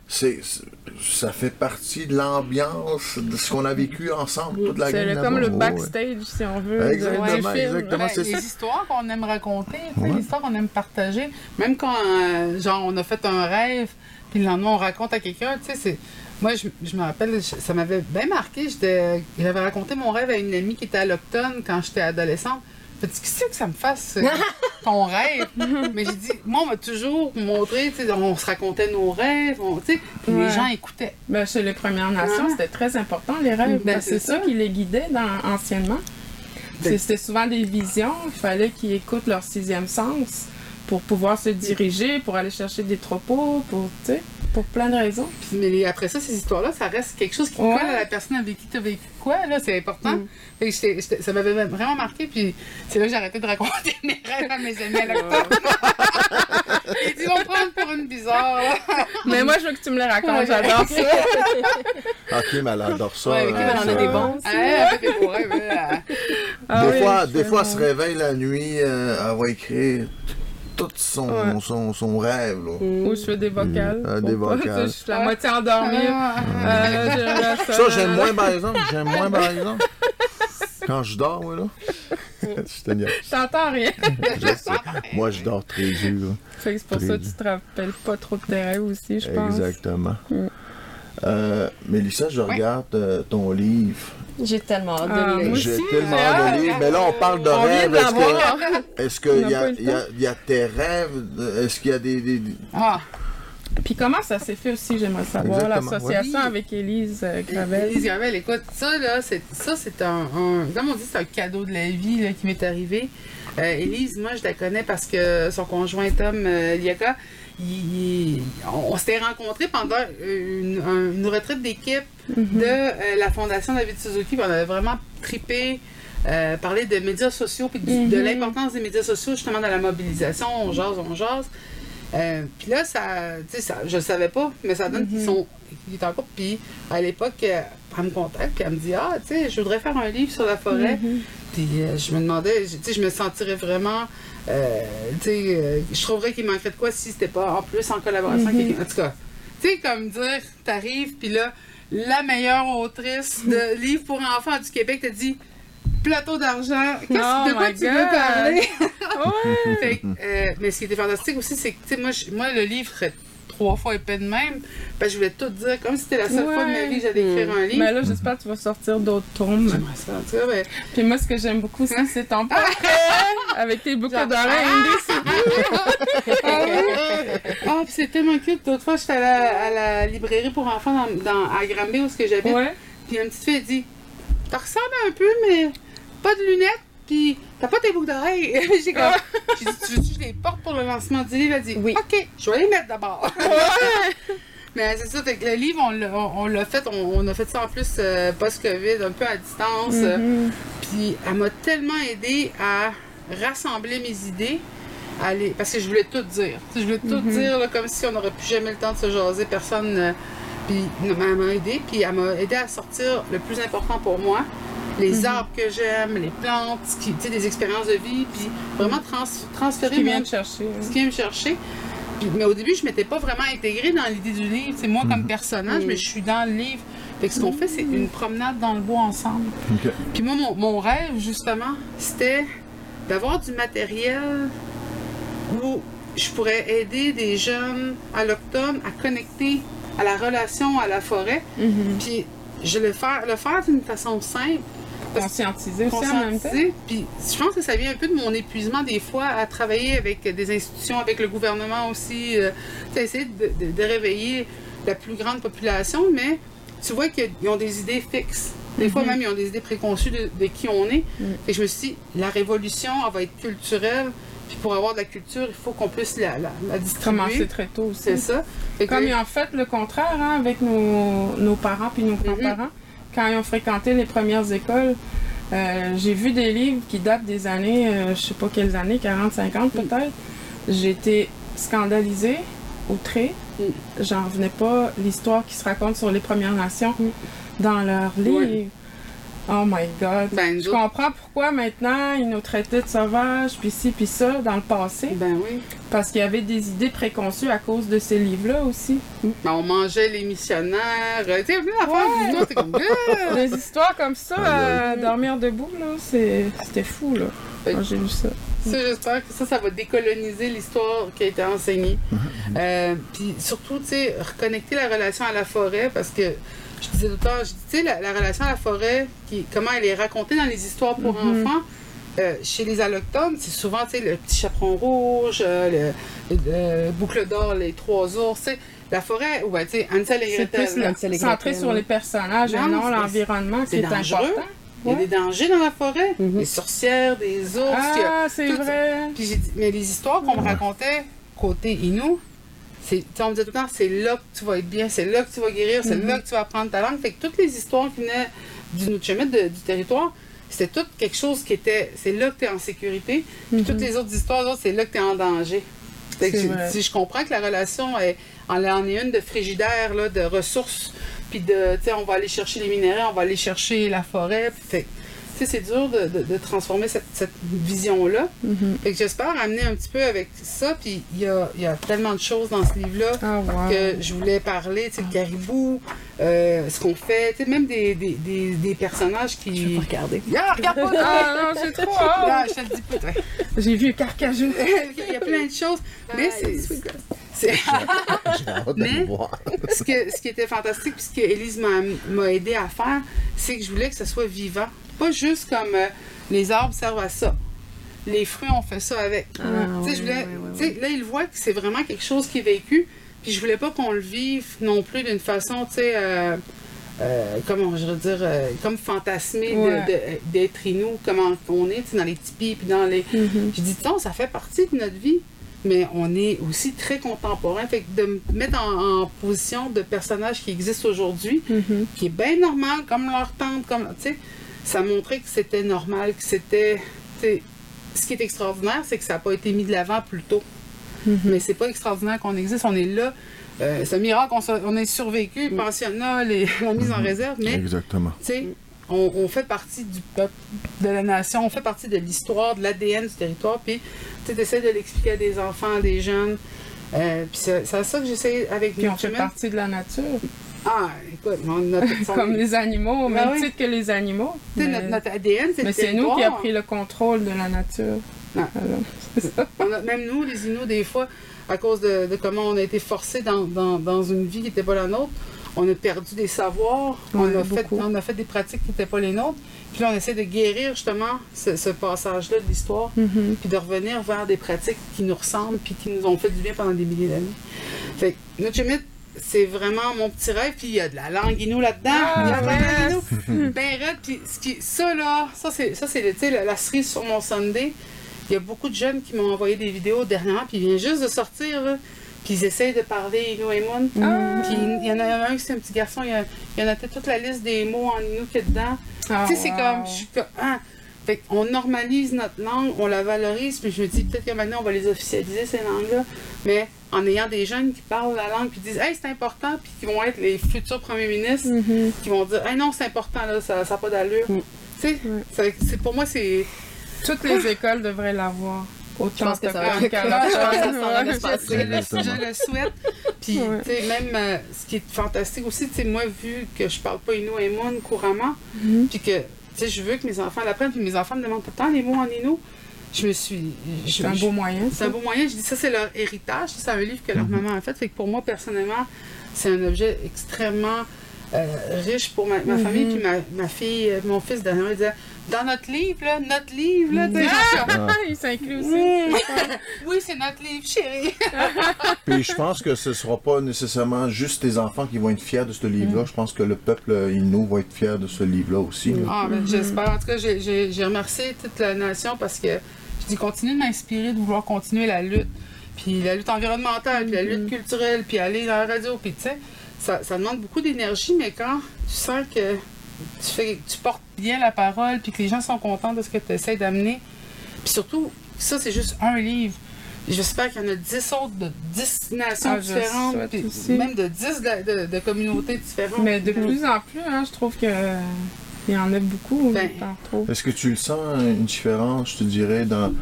Speaker 1: c'est, c'est- ça fait partie de l'ambiance, de ce qu'on a vécu ensemble, toute la
Speaker 2: c'est comme le
Speaker 1: ouais.
Speaker 2: backstage, si on veut,
Speaker 1: Exactement, exactement. C'est
Speaker 4: les
Speaker 1: ça.
Speaker 4: histoires qu'on aime raconter, les histoires qu'on aime partager. Même quand, euh, genre, on a fait un rêve, puis le lendemain, on raconte à quelqu'un, tu sais, c'est... Moi, je, je me rappelle, je- ça m'avait bien marqué. J'étais- J'avais raconté mon rêve à une amie qui était allochtone quand j'étais adolescente. Dit, qu'est-ce que ça me fasse, euh, ton rêve? Mais j'ai dit, moi, on m'a toujours montré, on se racontait nos rêves, on-
Speaker 2: Ouais.
Speaker 4: les gens écoutaient.
Speaker 2: Ben, chez les Premières Nations,
Speaker 4: Ah.
Speaker 2: c'était très important, les rêves.
Speaker 4: Ben,
Speaker 2: que c'est ça
Speaker 4: ça.
Speaker 2: qui les guidait dans- anciennement.
Speaker 4: Ben-
Speaker 2: C'était souvent des visions. Il fallait qu'ils écoutent leur sixième sens pour pouvoir se diriger, pour aller chercher des troupeaux, pour, tu sais, pour plein de raisons.
Speaker 4: Mais après ça, ces histoires-là, ça reste quelque chose qui
Speaker 2: Ouais.
Speaker 4: colle à la personne avec qui tu as vécu quoi, là, c'est important.
Speaker 3: Mm.
Speaker 4: Fait que j'étais- j'étais- ça m'avait vraiment marqué, puis c'est là que j'ai arrêté de raconter mes rêves à mes amis à l'octobre. Ils disent, on prend pour une bizarre.
Speaker 2: Mais moi, je veux que tu me les racontes.
Speaker 4: Ouais.
Speaker 2: J'adore ça.
Speaker 1: Ok, mais elle adore ça.
Speaker 4: Ouais,
Speaker 1: hein,
Speaker 4: ok, mais elle en a
Speaker 3: des bons.
Speaker 4: Ah, elle fait des beaux rêves, elle.
Speaker 2: Ah
Speaker 1: des
Speaker 2: oui,
Speaker 1: fois, des fois, elle se réveille la nuit, euh, elle va écrire tout son,
Speaker 2: Ouais.
Speaker 1: son, son rêve. Là.
Speaker 2: Ou je fais des vocales.
Speaker 1: Ah, des
Speaker 2: pas-
Speaker 1: vocales.
Speaker 2: Je suis la moitié endormie.
Speaker 4: Ah.
Speaker 2: Euh, ça.
Speaker 1: Ça, j'aime moins, par exemple. J'aime moins, par exemple. Quand je dors, moi, là. je te niaise.
Speaker 2: T'entends rien.
Speaker 1: Je sais. Moi, je dors très dur.
Speaker 2: C'est pour
Speaker 1: Très
Speaker 2: ça que tu te rappelles pas trop de tes rêves aussi, je pense.
Speaker 1: Exactement.
Speaker 2: Mm.
Speaker 1: Euh, Mélissa, je regarde euh, ton livre.
Speaker 3: J'ai tellement hâte
Speaker 2: Ah,
Speaker 3: de
Speaker 2: moi
Speaker 3: lire.
Speaker 2: aussi,
Speaker 1: J'ai tellement
Speaker 2: hâte.
Speaker 1: de lire. Mais là, on parle de
Speaker 2: de
Speaker 1: Est-ce qu'il
Speaker 2: n'a
Speaker 1: y, a- y a-
Speaker 2: temps.
Speaker 1: il y a tes rêves? Est-ce qu'il y a des... des- des-
Speaker 4: Ah,
Speaker 2: Puis comment ça s'est fait aussi, j'aimerais savoir, l'association
Speaker 4: oui.
Speaker 2: avec Élise euh, Gravel.
Speaker 4: Élise Gravel, écoute, ça, là, c'est, ça, c'est un, un- Comme on dit, c'est un cadeau de la vie là, qui m'est arrivé. Euh, Élise, moi, je la connais parce que son conjoint Tom euh, Liaka, il- il- on, s'était rencontrés pendant une, un- une retraite d'équipe de euh, la Fondation David Suzuki. puis on avait vraiment tripé. euh, parler de médias sociaux puis du- de
Speaker 2: Mhm.
Speaker 4: l'importance des médias sociaux justement dans la mobilisation, on jase, on jase. Euh, puis là, ça, tu sais, ça, je le savais pas, mais ça donne qu'ils sont, en couple. Puis à l'époque, elle me contacte, puis elle me dit Ah, tu sais, je voudrais faire un livre sur la forêt. Puis je me demandais, tu sais, je me sentirais vraiment, euh, tu sais, euh, je trouverais qu'il manquerait de quoi si c'était pas en plus en collaboration avec quelqu'un. En tout cas, tu sais, comme dire, t'arrives, puis là, la meilleure autrice de livres pour enfants du Québec t'a dit plateau d'argent. Qu'est-ce
Speaker 2: Oh
Speaker 4: de quoi tu veux parler?
Speaker 2: Ouais.
Speaker 4: Fait que, euh, mais ce qui était fantastique aussi, c'est que moi, moi, le livre trois fois épais de même. Je voulais tout dire, comme si c'était la seule fois de ma vie que j'allais écrire un livre.
Speaker 2: Mais là, j'espère que tu vas sortir d'autres tomes.
Speaker 4: J'aimerais ça, en tout cas, mais-
Speaker 2: Puis moi, ce que j'aime beaucoup c'est ton portrait avec tes boucles d'oreilles indécis.
Speaker 4: Ah, puis c'est tellement cute. L'autre fois, j'étais à la, à la librairie pour enfants dans, dans- à Granby, où est-ce que j'habite.
Speaker 2: Ouais.
Speaker 4: Puis une petite fille a dit T'en ressembles un peu, mais pas de lunettes, puis t'as pas tes boucles d'oreilles? J'ai comme J'ai dit Tu veux-tu que je les porte pour le lancement du livre? Elle dit
Speaker 3: Oui.
Speaker 4: Ok, je vais les mettre d'abord. mais c'est ça, fait que le livre, on l'a, on, on l'a fait, on, on a fait ça en plus euh, post-COVID, un peu à distance.
Speaker 2: Mhm.
Speaker 4: Puis elle m'a tellement aidé à rassembler mes idées. à les- Parce que je voulais tout dire. Je voulais tout
Speaker 2: Mhm.
Speaker 4: dire là, comme si on n'aurait plus jamais le temps de se jaser. Personne. euh, puis elle m'a aidé. Puis elle m'a aidé à sortir le plus important pour moi. Les
Speaker 2: Mhm.
Speaker 4: arbres que j'aime, les plantes, ce qui, tu sais, des expériences de vie. Puis vraiment trans- transférer
Speaker 2: Qui
Speaker 4: mon-
Speaker 2: vient te chercher.
Speaker 4: ce qui vient me chercher. Puis- mais au début, je m'étais pas vraiment intégrée dans l'idée du livre. C'est moi comme personnage,
Speaker 3: Mhm.
Speaker 4: mais je suis dans le livre. Fait que ce qu'on fait, c'est une promenade dans le bois ensemble. Puis moi, mon, mon rêve, justement, c'était d'avoir du matériel où je pourrais aider des jeunes allochtones à connecter à la relation à la forêt.
Speaker 2: Mhm.
Speaker 4: Puis je le faire, le faire d'une façon simple,
Speaker 2: Conscientiser aussi en même temps.
Speaker 4: Puis je pense que ça vient un peu de mon épuisement des fois à travailler avec des institutions, avec le gouvernement aussi, euh, essayer de, de- de réveiller la plus grande population, mais tu vois qu'ils ont des idées fixes. Des fois même, ils ont des idées préconçues de, de qui on est.
Speaker 2: Mhm.
Speaker 4: Et je me suis dit, la révolution, elle va être culturelle. Puis pour avoir de la culture, il faut qu'on puisse la, la, la distribuer.
Speaker 2: Commencer très tôt aussi.
Speaker 4: C'est ça. Fait que
Speaker 2: Comme
Speaker 4: là,
Speaker 2: ils ont fait le contraire hein, avec nos, nos parents puis nos grands-parents, quand ils ont fréquenté les premières écoles, euh, j'ai vu des livres qui datent des années, euh, je sais pas quelles années, 40, 50 peut-être. J'ai été scandalisée, outrée.
Speaker 4: Mm.
Speaker 2: J'en revenais pas l'histoire qui se raconte sur les Premières Nations dans leurs livres. Oh my God.
Speaker 4: Ben,
Speaker 2: je
Speaker 4: autres-
Speaker 2: comprends pourquoi maintenant ils nous traitaient de sauvages, puis ci, puis ça, dans le passé.
Speaker 4: Ben oui.
Speaker 2: Parce qu'il y avait des idées préconçues à cause de ces livres-là aussi.
Speaker 4: Ben, on mangeait les missionnaires. euh, Tu sais, autres, c'est comme.
Speaker 2: Des histoires comme ça, à dormir debout, là, c'est- c'était fou, là.
Speaker 4: Fait-
Speaker 2: Quand j'ai lu ça.
Speaker 4: Ça, j'espère que ça, ça va décoloniser l'histoire qui a été enseignée. Euh, Puis surtout, tu sais, reconnecter la relation à la forêt parce que je disais tout à l'heure, tu sais, la, la relation à la forêt, qui, comment elle est racontée dans les histoires pour
Speaker 2: Mhm.
Speaker 4: enfants. euh, chez les allochtones, c'est souvent tu sais, le petit chaperon rouge, euh, le, le- le boucle d'or, les trois ours. tu sais. La forêt, ouais, tu sais, Ansel et
Speaker 2: C'est plus centré sur les personnages et
Speaker 4: Non,
Speaker 2: l'environnement qui
Speaker 4: c'est
Speaker 2: est
Speaker 4: dangereux.
Speaker 2: important.
Speaker 4: Il y a des dangers dans la forêt.
Speaker 3: Mhm.
Speaker 4: Des sorcières, des ours.
Speaker 2: Ah, c'est vrai.
Speaker 4: Puis j'ai dit, mais les histoires qu'on me racontait côté Inou, c'est, me disait tout le temps, c'est là que tu vas être bien, c'est là que tu vas guérir, c'est
Speaker 2: Mhm.
Speaker 4: là que tu vas apprendre ta langue. Fait que toutes les histoires qui venaient du Nutchemet, de- du territoire, c'était tout quelque chose qui était, c'est là que tu es en sécurité. Puis toutes les autres histoires, c'est là que tu es en danger. Fait que si je comprends que la relation est, en en est une de frigidaire, là, de ressources, puis de, tu sais, on va aller chercher les minéraux, on va aller chercher la forêt. puis Fait sais, c'est dur de, de- de transformer cette, cette vision-là.
Speaker 2: Mhm.
Speaker 4: Fait que j'espère amener un petit peu avec ça. Puis il y a, il y a tellement de choses dans ce livre-là
Speaker 2: Ah, wow.
Speaker 4: que je voulais parler. Tu sais, le caribou, euh, ce qu'on fait, tu sais, même des, des, des, des personnages qui.
Speaker 3: Je vais pas regarder.
Speaker 4: Ah, regarde pas!
Speaker 2: Ah, non, j'ai trop hâte.
Speaker 4: je te le dis pas.
Speaker 2: J'ai vu Carcajou.
Speaker 4: Il y a plein de choses. Mais c'est. c'est- Mais- ce, que, ce qui était fantastique, puis ce que Élise m'a m'a aidé à faire, c'est que je voulais que ce soit vivant. Pas juste comme euh, les arbres servent à ça. Les fruits, on fait ça avec.
Speaker 3: Ah,
Speaker 4: je voulais- Là, il voit que c'est vraiment quelque chose qui est vécu. Puis je voulais pas qu'on le vive non plus d'une façon, tu sais, euh, euh, comment je veux dire, euh, comme fantasmé
Speaker 2: Ouais.
Speaker 4: d'être inou, comment on est, dans les tipis, puis dans les...
Speaker 2: Mhm.
Speaker 4: Je dis, non, ça fait partie de notre vie, mais on est aussi très contemporain. Fait que de me mettre en, en position de personnages qui existent aujourd'hui,
Speaker 2: Mhm.
Speaker 4: qui est bien normal, comme leur tante, comme, tu sais, ça montrait que c'était normal, que c'était, tu sais, ce qui est extraordinaire, c'est que ça n'a pas été mis de l'avant plus tôt.
Speaker 2: Mhm.
Speaker 4: Mais c'est pas extraordinaire qu'on existe, on est là. Euh, c'est un miracle qu'on soit- on ait survécu, le pensionnat, les- la mise en réserve, mais
Speaker 1: Exactement.
Speaker 4: tu sais, on, on fait partie du peuple, de la nation, on fait partie de l'histoire, de l'ADN du territoire, puis tu essaies de l'expliquer à des enfants, à des jeunes. Euh, puis c'est ça que j'essaie avec
Speaker 2: Puis on fait partie de la nature.
Speaker 4: Ah, écoute, on- notre,
Speaker 2: Comme les animaux, au
Speaker 4: Ben
Speaker 2: même
Speaker 4: oui.
Speaker 2: titre que les animaux. Mais,
Speaker 4: notre, notre ADN, c'est
Speaker 2: mais c'est nous qui a
Speaker 4: territoire.
Speaker 2: pris le contrôle de la nature.
Speaker 4: Ah.
Speaker 2: Alors, ça.
Speaker 4: On a- même nous, les Inuits, des fois, à cause de, de comment on a été forcés dans, dans, dans une vie qui n'était pas la nôtre, on a perdu des savoirs, on, a fait,
Speaker 2: beaucoup.
Speaker 4: on a fait des pratiques qui n'étaient pas les nôtres. Puis là, on essaie de guérir justement ce, ce passage-là de l'histoire,
Speaker 2: Mhm.
Speaker 4: puis de revenir vers des pratiques qui nous ressemblent, puis qui nous ont fait du bien pendant des milliers d'années. Fait que Nutrimit, c'est vraiment mon petit rêve, puis il y a de la langue Inou là-dedans.
Speaker 2: Ah,
Speaker 4: il y a de. Ben raide, puis ce qui, ça là, ça c'est, ça c'est, la, la cerise sur mon Sunday. Il y a beaucoup de jeunes qui m'ont envoyé des vidéos dernièrement, puis ils viennent juste de sortir, là, puis ils essayent de parler Inou et Moon.
Speaker 2: Ah.
Speaker 4: Puis il y en a un qui c'est un petit garçon, il, a, il a noté toute la liste des mots en Inou qu'il y a dedans.
Speaker 2: Ah,
Speaker 4: tu sais, c'est
Speaker 2: wow.
Speaker 4: comme, je suis comme, ah. Fait qu'on normalise notre langue, on la valorise, puis je me dis peut-être que maintenant on va les officialiser ces langues-là, mais en ayant des jeunes qui parlent la langue puis disent, hey, c'est important, puis qui vont être les futurs premiers ministres,
Speaker 2: Mhm.
Speaker 4: qui vont dire, hey, non, c'est important, là, ça n'a pas d'allure.
Speaker 2: Mm.
Speaker 4: Tu sais, pour moi, c'est.
Speaker 2: Toutes les écoles devraient l'avoir. Autant
Speaker 3: Je pense que ça va être.
Speaker 4: Je le,
Speaker 1: Exactement.
Speaker 4: je le souhaite. Puis,
Speaker 2: Ouais.
Speaker 4: tu sais, même euh, ce qui est fantastique aussi, tu sais, moi, vu que je parle pas Inou et Moon couramment,
Speaker 2: Mhm.
Speaker 4: puis que, sais, je veux que mes enfants l'apprennent, puis mes enfants me demandent tout le temps les mots en Inou, je me suis.
Speaker 2: C'est un beau moyen.
Speaker 4: C'est un beau moyen. Je dis ça, c'est leur héritage. C'est un livre que leur
Speaker 1: Mhm.
Speaker 4: maman a fait. Fait que pour moi, personnellement, c'est un objet extrêmement euh, riche pour ma, ma
Speaker 2: Mhm.
Speaker 4: famille. Puis ma, ma fille, euh, mon fils, dernièrement, il disait Dans notre livre, là, notre livre, là, tu sais, je suis comme,
Speaker 2: Ah, il s'inclut aussi.
Speaker 4: Mm. Oui, c'est notre livre, chérie.
Speaker 1: Puis je pense que ce sera pas nécessairement juste tes enfants qui vont être fiers de ce livre-là. Je pense que le peuple Inou va être fier de ce livre-là aussi. là.
Speaker 4: Ah, ben, J'espère. En tout cas, j'ai- j'ai j'ai remercié toute la nation parce que je dis continue de m'inspirer, de vouloir continuer la lutte. Puis la lutte environnementale, puis la lutte culturelle, puis aller dans la radio, puis tu sais, ça, ça demande beaucoup d'énergie, mais quand tu sens que tu, fais, tu portes bien la parole, puis que les gens sont contents de ce que tu essaies d'amener, puis surtout, ça, c'est juste un livre. J'espère qu'il y en a 10 autres de 10 nations
Speaker 2: Ah,
Speaker 4: différentes, puis même de 10 de, de- de communautés différentes.
Speaker 2: Mais de plus en plus, hein, je trouve que il y en a beaucoup.
Speaker 4: Ben.
Speaker 1: Est-ce que tu le sens, une différence, je te dirais, dans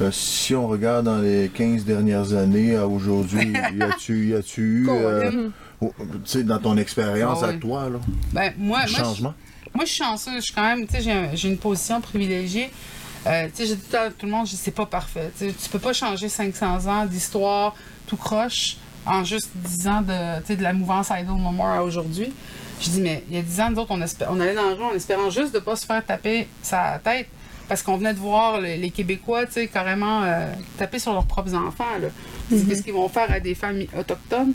Speaker 1: euh, si on regarde dans les 15 dernières années à aujourd'hui, y a-tu y a-tu eu, euh, oh, tu sais, dans ton expérience
Speaker 4: Ah
Speaker 1: à
Speaker 4: oui.
Speaker 1: toi, là,
Speaker 4: Ben, moi,
Speaker 1: changement?
Speaker 4: Moi, je suis chanceuse. Je suis quand même, tu sais, j'ai un- j'ai une position privilégiée. Euh, tu sais, j'ai dit à tout le monde, je c'est pas parfait. Tu tu peux pas changer 500 ans d'histoire tout croche en juste 10 ans de, de la mouvance Idle No More à aujourd'hui. Je dis, mais il y a 10 ans, nous autres, on, espé- on allait dans la rue en espérant juste de pas se faire taper sa tête. Parce qu'on venait de voir le- les Québécois, tu sais, carrément euh, taper sur leurs propres enfants. Là. C'est Qu'est-ce qu'ils vont faire à des familles autochtones?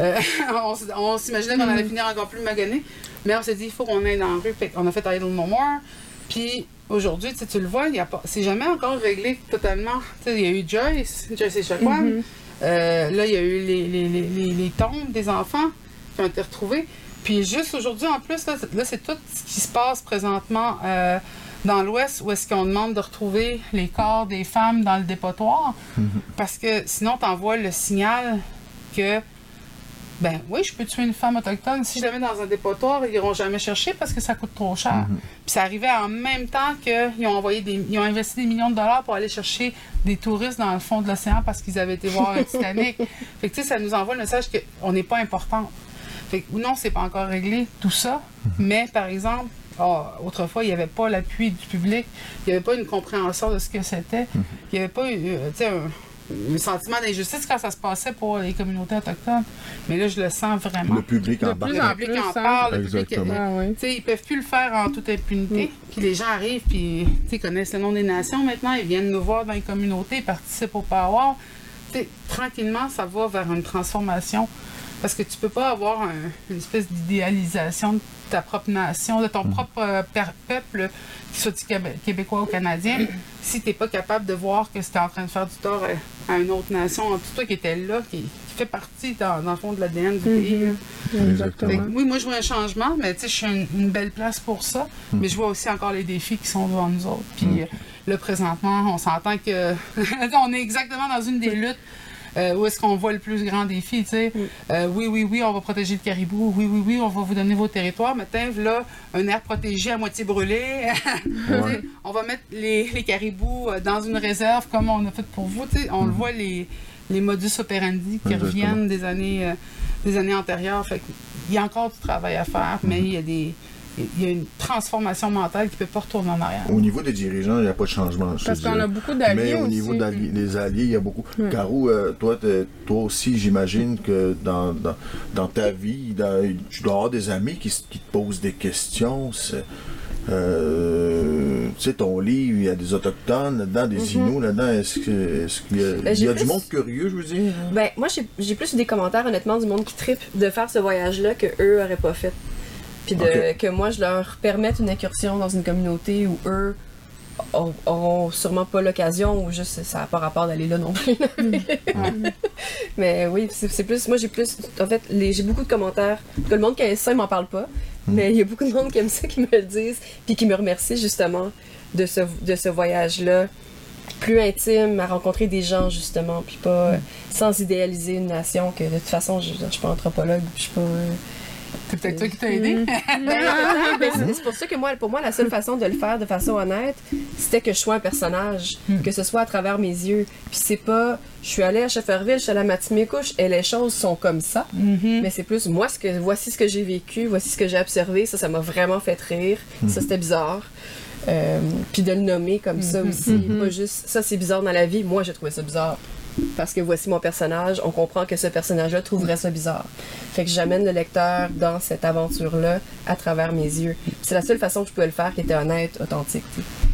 Speaker 4: Euh, on s'imaginait qu'on allait finir encore plus magané. Mais on s'est dit, il faut qu'on aille dans la rue. On a fait Idle No More. Puis aujourd'hui, tu le vois, c'est jamais encore réglé totalement. Il y a eu Joyce, Joyce et Chacuan.
Speaker 2: Mhm.
Speaker 4: Euh, là, il y a eu les, les, les, les- tombes des enfants qui ont été retrouvées. Puis juste aujourd'hui, en plus, là, c'est- là, c'est tout ce qui se passe présentement euh, dans l'Ouest, où est-ce qu'on demande de retrouver les corps des femmes dans le dépotoir. Parce que sinon, tu envoies le signal que, ben oui, je peux tuer une femme autochtone. Si je la mets dans un dépotoir, ils iront jamais chercher parce que ça coûte trop cher. Puis ça arrivait en même temps qu'ils ont envoyé des, ils ont investi des millions de dollars pour aller chercher des touristes dans le fond de l'océan parce qu'ils avaient été voir le Titanic. fait que tu sais, ça nous envoie le message qu'on n'est pas important. Fait que, non, c'est pas encore réglé, tout ça. Mais par exemple, ah, autrefois, il n'y avait pas l'appui du public, il n'y avait pas une compréhension de ce que c'était, il n'y avait pas euh, tu sais, un, un sentiment d'injustice quand ça se passait pour les communautés autochtones. Mais là, je le sens vraiment.
Speaker 1: Le public
Speaker 2: De
Speaker 1: en
Speaker 2: plus
Speaker 4: Le
Speaker 2: en
Speaker 4: public
Speaker 2: plus,
Speaker 4: en parle, le public,
Speaker 1: Exactement.
Speaker 2: Ah oui.
Speaker 4: tu sais, ils peuvent plus le faire en toute impunité. Puis les gens arrivent, puis tu sais, ils connaissent le nom des nations maintenant, ils viennent nous voir dans les communautés, ils participent au power. Tu sais, tranquillement, ça va vers une transformation. Parce que tu peux pas avoir un- une espèce d'idéalisation de ta propre nation, de ton propre euh, peuple, qu'il soit Québé- québécois ou canadien, si tu n'es pas capable de voir que c'était en train de faire du tort à, à une autre nation, en tout toi qui était là, qui, qui fait partie dans, dans le fond de l'ADN du pays. Fait
Speaker 2: Exactement.
Speaker 4: oui, moi, je vois un changement, mais tu sais, je suis une, une belle place pour ça. Mais je vois aussi encore les défis qui sont devant nous autres. Puis euh, là, présentement, on s'entend que on est exactement dans une des luttes euh, où est-ce qu'on voit le plus grand défi, tu sais. Euh, oui, oui, oui, on va protéger le caribou. Oui, oui, oui, on va vous donner vos territoires. Mais tiens, là, un air protégé à moitié brûlé. On va mettre les, les caribous euh, dans une réserve comme on a fait pour vous. tu sais. On le voit, les, les modus operandi qui
Speaker 1: Exactement.
Speaker 4: reviennent des années, euh, des années antérieures. Fait que il y a encore du travail à faire, mais il y a des. Il y a une transformation mentale qui ne peut pas retourner en arrière.
Speaker 1: Au niveau des dirigeants, il n'y a pas de changement.
Speaker 2: Parce qu'on a beaucoup d'alliés
Speaker 1: Mais au
Speaker 2: aussi.
Speaker 1: niveau des alliés, il y a beaucoup.
Speaker 2: Mm.
Speaker 1: Carou, euh, toi, toi aussi, j'imagine que dans, dans, dans ta vie, dans- tu dois avoir des amis qui, qui te posent des questions. euh, tu sais, ton livre, il y a des Autochtones là-dedans, des Inuits là-dedans. Est-ce qu'il y a.
Speaker 3: Ben,
Speaker 1: il y a du monde curieux, je veux dire?
Speaker 3: Ben, moi, j'ai- plus eu des commentaires, honnêtement, du monde qui tripe de faire ce voyage-là que eux auraient pas fait. Puis de, que moi, je leur permette une incursion dans une communauté où eux auront- sûrement pas l'occasion ou juste ça n'a pas rapport d'aller là non plus. mais oui, c'est plus. Moi, j'ai plus. En fait, j'ai beaucoup de commentaires. Que le monde qui aime ça, il m'en parle pas. Mais il y a beaucoup de monde qui aime ça, qui me le disent, puis qui me remercient justement de ce, de ce voyage-là plus intime, à rencontrer des gens justement, puis pas euh, sans idéaliser une nation que de toute façon, je, je suis pas anthropologue, je suis pas. euh,
Speaker 4: C'est peut-être ça qui t'a aidé.
Speaker 3: ben, c'est- pour ça que moi, pour moi, la seule façon de le faire de façon honnête, c'était que je sois un personnage, que ce soit à travers mes yeux. Puis c'est pas, je suis allée à Shefferville, je suis allée à Matimekouche, et les choses sont comme ça. Mais c'est plus, moi, ce que, voici ce que j'ai vécu, voici ce que j'ai observé, ça, ça m'a vraiment fait rire. Ça, c'était bizarre. Euh, puis de le nommer comme ça aussi, pas juste, ça c'est bizarre dans la vie, moi j'ai trouvé ça bizarre. Parce que voici mon personnage, on comprend que ce personnage-là trouverait ça bizarre. Fait que j'amène le lecteur dans cette aventure-là à travers mes yeux. C'est la seule façon que je pouvais le faire qui était honnête, authentique.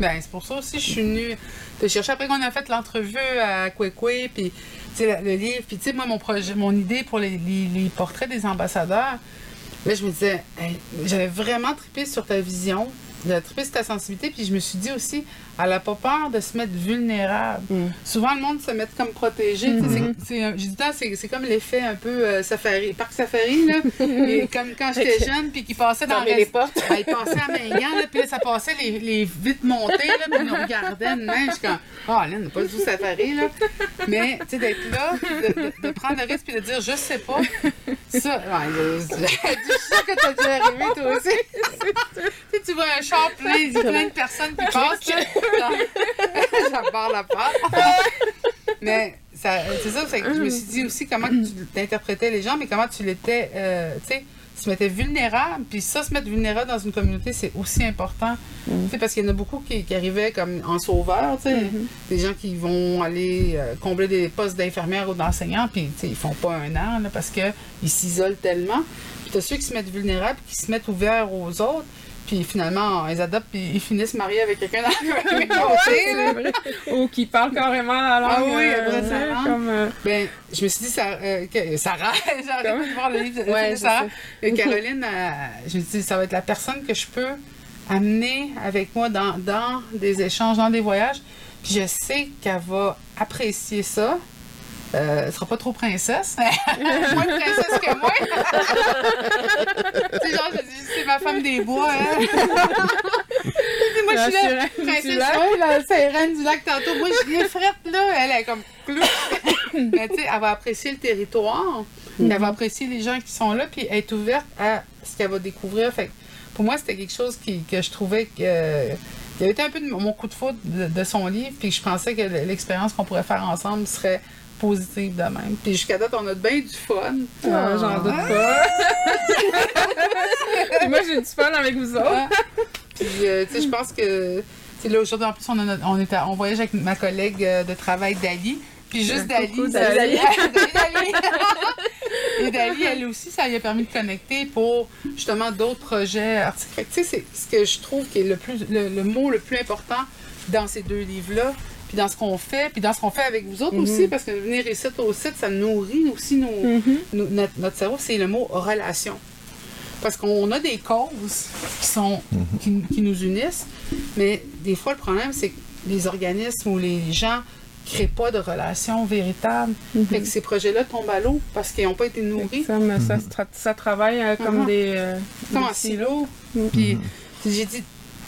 Speaker 4: Ben, c'est pour ça aussi que je suis venue te chercher. Après qu'on a fait l'entrevue à Kwekwe, puis le, livre, puis tu sais, moi, mon projet, mon idée pour les, portraits des ambassadeurs, là, je me disais, j'avais vraiment trippé sur ta vision, j'avais trippé sur ta sensibilité, puis je me suis dit aussi, elle n'a pas peur de se mettre vulnérable.
Speaker 3: Mm.
Speaker 4: Souvent, le monde se met comme protégé. sais, c'est- J'ai dit, c'est comme l'effet un peu euh, safari, parc safari, là. Et comme quand j'étais jeune, puis qui passait dans
Speaker 3: les portes.
Speaker 4: ben, il passait à là, puis là, ça passait les, les vitres montées, là, puis ils nous regardaient de même. Je suis comme, oh, là, on n'a pas du tout safari, là. Mais, tu sais, d'être là, de, de- de prendre le risque, puis de dire, je sais pas. Ça, ouais, je, sûre que t'as déjà arrivé, toi aussi. tu sais, tu vois un char plein, plein de personnes qui passent, parle la part. Mais ça- c'est ça, que je me suis dit aussi comment tu interprétais les gens, mais comment tu l'étais, euh, tu sais, tu te mettais vulnérable. Puis ça, se mettre vulnérable dans une communauté, c'est aussi important. Tu sais, parce qu'il y en a beaucoup qui, qui arrivaient comme en sauveur, tu sais, des gens qui vont aller euh, combler des postes d'infirmière ou d'enseignant, puis tu sais, ils font pas un an là, parce qu'ils s'isolent tellement. Puis t'as ceux qui se mettent vulnérables, qui se mettent ouverts aux autres. Puis finalement, ils adoptent, puis ils finissent mariés avec quelqu'un dans.
Speaker 2: C'est vrai. Ou qui parle carrément la langue.
Speaker 4: Ah oui,
Speaker 2: euh,
Speaker 4: après, ça
Speaker 2: comme. euh,
Speaker 4: Ben, je me suis dit, ça, euh, Sarah, j'arrête
Speaker 2: Comme-
Speaker 4: de voir le livre de,
Speaker 3: Ouais,
Speaker 4: Sarah. Et Caroline, euh, je me suis dit, ça va être la personne que je peux amener avec moi dans, dans des échanges, dans des voyages. Puis je sais qu'elle va apprécier ça. Euh, elle sera pas trop princesse. Moins de princesse que moi. tu sais, genre, je dis, c'est ma femme des bois. Hein? Moi, je suis
Speaker 2: La
Speaker 4: là, princesse, ouais, la sirène du lac tantôt. Moi, je frette, là. Elle est comme clou. Mais tu sais, elle va apprécier le territoire. puis Elle va apprécier les gens qui sont là, puis être ouverte à ce qu'elle va découvrir. Fait que pour moi, c'était quelque chose qui, que je trouvais que. euh, qui avait été un peu de mon coup de foudre de, de son livre, puis je pensais que l'expérience qu'on pourrait faire ensemble serait positive de même. Puis jusqu'à date, on a bien du fun.
Speaker 2: ah, J'en doute pas. Puis moi, j'ai du fun avec vous autres.
Speaker 4: Puis, euh, tu sais, je pense que. là, aujourd'hui, en plus, on, a notre- on, était, on voyage avec ma collègue euh, de travail, Dali. Puis juste Dali.
Speaker 2: Dali.
Speaker 4: Dali, Dali. Et Dali, elle aussi, ça lui a permis de connecter pour justement d'autres projets artistiques. Tu sais, c'est ce que je trouve qui est le, plus, le, le mot le plus important dans ces deux livres-là. Puis dans ce qu'on fait, puis dans ce qu'on fait avec vous autres aussi, parce que venir ici au site, ça nourrit aussi nos, nos- notre, notre cerveau, c'est le mot relation. Parce qu'on a des causes qui, sont, qui, qui nous unissent, mais des fois, le problème, c'est que les organismes ou les gens créent pas de relations véritables. Fait que ces projets-là tombent à l'eau parce qu'ils n'ont pas été nourris.
Speaker 2: Ça, mais ça, se tra- ça travaille euh, comme
Speaker 4: Mhm.
Speaker 2: des. euh,
Speaker 4: Comme
Speaker 2: des
Speaker 4: en silo. Puis j'ai dit,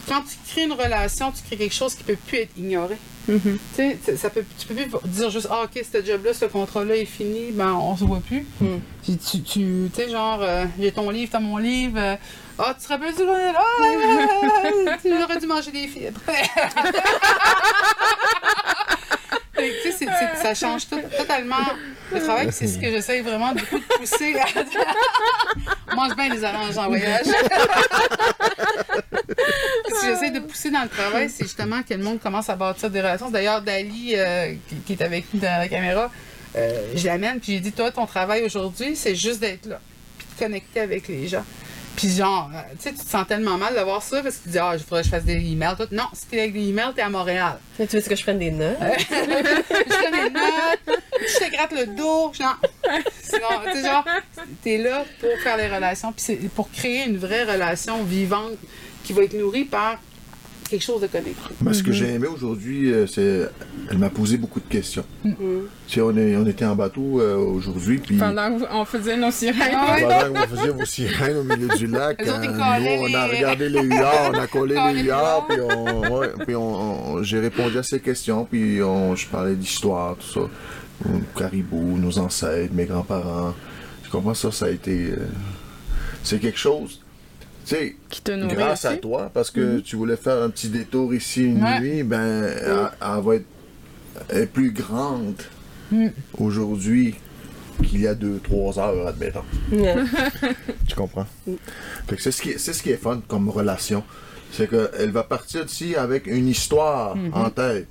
Speaker 4: quand tu crées une relation, tu crées quelque chose qui peut plus être ignoré.
Speaker 2: Mhm.
Speaker 4: Tu sais, ça- peut, tu peux plus dire juste, ah, ok, ce job-là, ce contrat-là est fini, ben, on se voit plus.
Speaker 3: Mm.
Speaker 4: Tu, tu tu sais, genre, euh, j'ai ton livre, t'as mon livre, euh, ah, tu te rappelles du ah, tu aurais dû manger des fibres. Tu sais, ça change tout- totalement le travail. C'est ce que j'essaie vraiment beaucoup de pousser. à- mange bien les oranges en voyage. Que j'essaie de pousser dans le travail, c'est justement que le monde commence à bâtir des relations. D'ailleurs, Dali, euh, qui, qui est avec nous dans la caméra, euh, je l'amène, puis j'ai dit, toi, ton travail aujourd'hui, c'est juste d'être là, puis de connecter avec les gens. Puis genre, euh, tu sais, tu te sens tellement mal de voir ça parce que tu dis, ah, il faudrait que je fasse des emails. Tout. Non, si t'es avec des emails, t'es à Montréal.
Speaker 3: Tu veux que je prenne des notes?
Speaker 4: je fais des notes, je te gratte le dos. je-. Sinon, tu sais, genre, t'es là pour faire les relations, puis c'est pour créer une vraie relation vivante qui va être nourrie par quelque chose de connecté.
Speaker 1: Mais ce que j'ai aimé aujourd'hui, euh, c'est elle m'a posé beaucoup de questions.
Speaker 3: Mm.
Speaker 1: Tu sais, on, est, on était en bateau euh, aujourd'hui, puis
Speaker 2: Pendant qu'on faisait nos sirènes.
Speaker 4: Ah
Speaker 1: pendant qu'on faisait vos sirènes au milieu du lac, euh, nous, on a regardé les huards, on a collé les huards, puis, on, ouais, puis on, on- j'ai répondu à ces questions, puis on, je parlais d'histoire, tout ça. Nos caribous, nos ancêtres, mes grands-parents. Tu comprends ça? Ça a été. euh, c'est quelque chose. Tu sais,
Speaker 2: Qui te nourrit
Speaker 1: grâce à toi, parce que tu voulais faire un petit détour ici une
Speaker 4: Ouais.
Speaker 1: nuit, ben, elle, elle va être elle est plus grande aujourd'hui qu'il y a deux, trois heures, admettons. Tu comprends? C'est ce, qui c'est ce qui est fun comme relation. C'est qu'elle va partir d'ici avec une histoire en tête.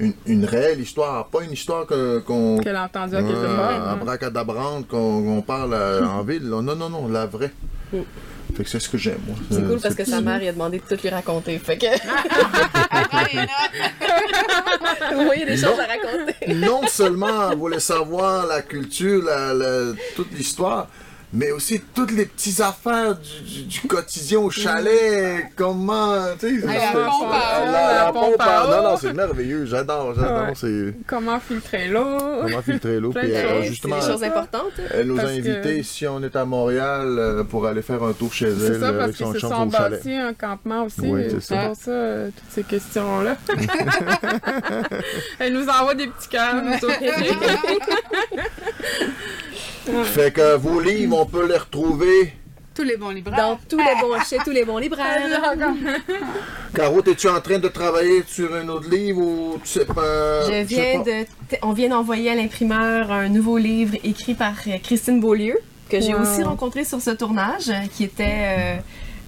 Speaker 1: Une, une réelle histoire, pas une histoire que- qu'on.
Speaker 2: Qu'elle a entendu à quelque part. hein.
Speaker 1: abracadabrante qu'on parle euh, en ville. là. Non, non, non, la vraie. Fait que c'est ce que j'aime, moi.
Speaker 3: C'est
Speaker 1: Euh,
Speaker 3: cool parce que sa mère lui a demandé de tout lui raconter. Fait que,
Speaker 4: Après les notes,
Speaker 3: oui, il y a des choses à raconter.
Speaker 1: non seulement elle voulait savoir la culture, la- la- toute l'histoire, mais aussi toutes les petites affaires du, du- du quotidien au chalet. Comment, tu sais,
Speaker 4: la
Speaker 1: ça-
Speaker 4: pompe à
Speaker 1: ça-
Speaker 4: eau,
Speaker 1: la-
Speaker 2: pompe
Speaker 1: à eau. Non, non, c'est merveilleux. J'adore, j'adore.
Speaker 2: Ouais.
Speaker 1: C'est
Speaker 2: Comment filtrer l'eau.
Speaker 1: comment filtrer l'eau. Puis euh.
Speaker 3: C'est
Speaker 1: justement,
Speaker 3: des choses importantes.
Speaker 1: elle nous a
Speaker 2: que-
Speaker 1: invités si on est à Montréal euh, pour aller faire un tour chez elle
Speaker 2: C'est ça,
Speaker 1: euh,
Speaker 2: parce
Speaker 1: avec
Speaker 2: qu'ils
Speaker 1: son
Speaker 2: sont
Speaker 1: au chalet.
Speaker 2: bâtis un campement aussi.
Speaker 1: Oui, c'est
Speaker 2: c'est
Speaker 4: ça.
Speaker 2: pour ça, euh, toutes ces questions-là. Elle nous envoie des petits cœurs. nous.
Speaker 1: Fait que vos livres, on peut les retrouver.
Speaker 4: tous les bons libraires.
Speaker 3: Dans tous les bons, chez tous les bons libraires.
Speaker 1: Caro, es-tu en train de travailler sur un autre livre ou tu sais pas?
Speaker 3: Je
Speaker 1: sais
Speaker 3: viens
Speaker 1: pas?
Speaker 3: de, on vient d'envoyer à l'imprimeur un nouveau livre écrit par euh, Christine Beaulieu, que j'ai
Speaker 2: Wow.
Speaker 3: aussi rencontré sur ce tournage, euh, qui était euh,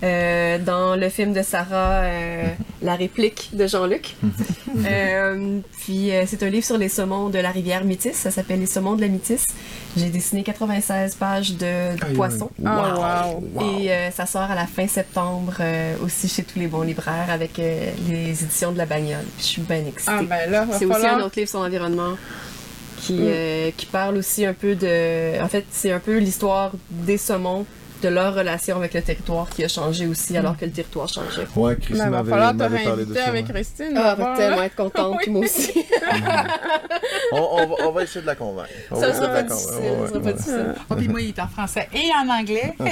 Speaker 3: euh, dans le film de Sarah, euh, La réplique de Jean-Luc. Euh, puis euh, c'est un livre sur les saumons de la rivière Métis, ça s'appelle Les saumons de la Métis. J'ai dessiné 96 pages de, poissons.
Speaker 2: Ah, wow.
Speaker 1: wow.
Speaker 3: Et euh, ça sort à la fin septembre euh, aussi chez tous les bons libraires avec euh, les éditions de la bagnole. Puis Je suis bien excitée.
Speaker 2: Ah, ben là,
Speaker 3: C'est aussi un autre livre sur l'environnement qui,
Speaker 2: Mm.
Speaker 3: euh, qui parle aussi un peu de. En fait, c'est un peu l'histoire des saumons, de leur relation avec le territoire qui a changé aussi alors que le territoire changeait.
Speaker 1: Ouais,
Speaker 2: Ben,
Speaker 1: Christine
Speaker 2: va
Speaker 1: m'avait
Speaker 2: falloir te
Speaker 1: m'avait parlé de
Speaker 2: réinviter
Speaker 1: ça.
Speaker 2: avec
Speaker 1: ouais.
Speaker 2: Christine.
Speaker 3: Ah,
Speaker 2: va
Speaker 3: elle va
Speaker 2: voir,
Speaker 3: tellement être contente, moi aussi.
Speaker 1: On, on va, on va essayer de la convaincre. On
Speaker 3: ça
Speaker 1: va
Speaker 3: sera pas difficile. sera pas
Speaker 1: Ouais,
Speaker 3: difficile.
Speaker 4: Oh, puis moi, il est en français et en anglais.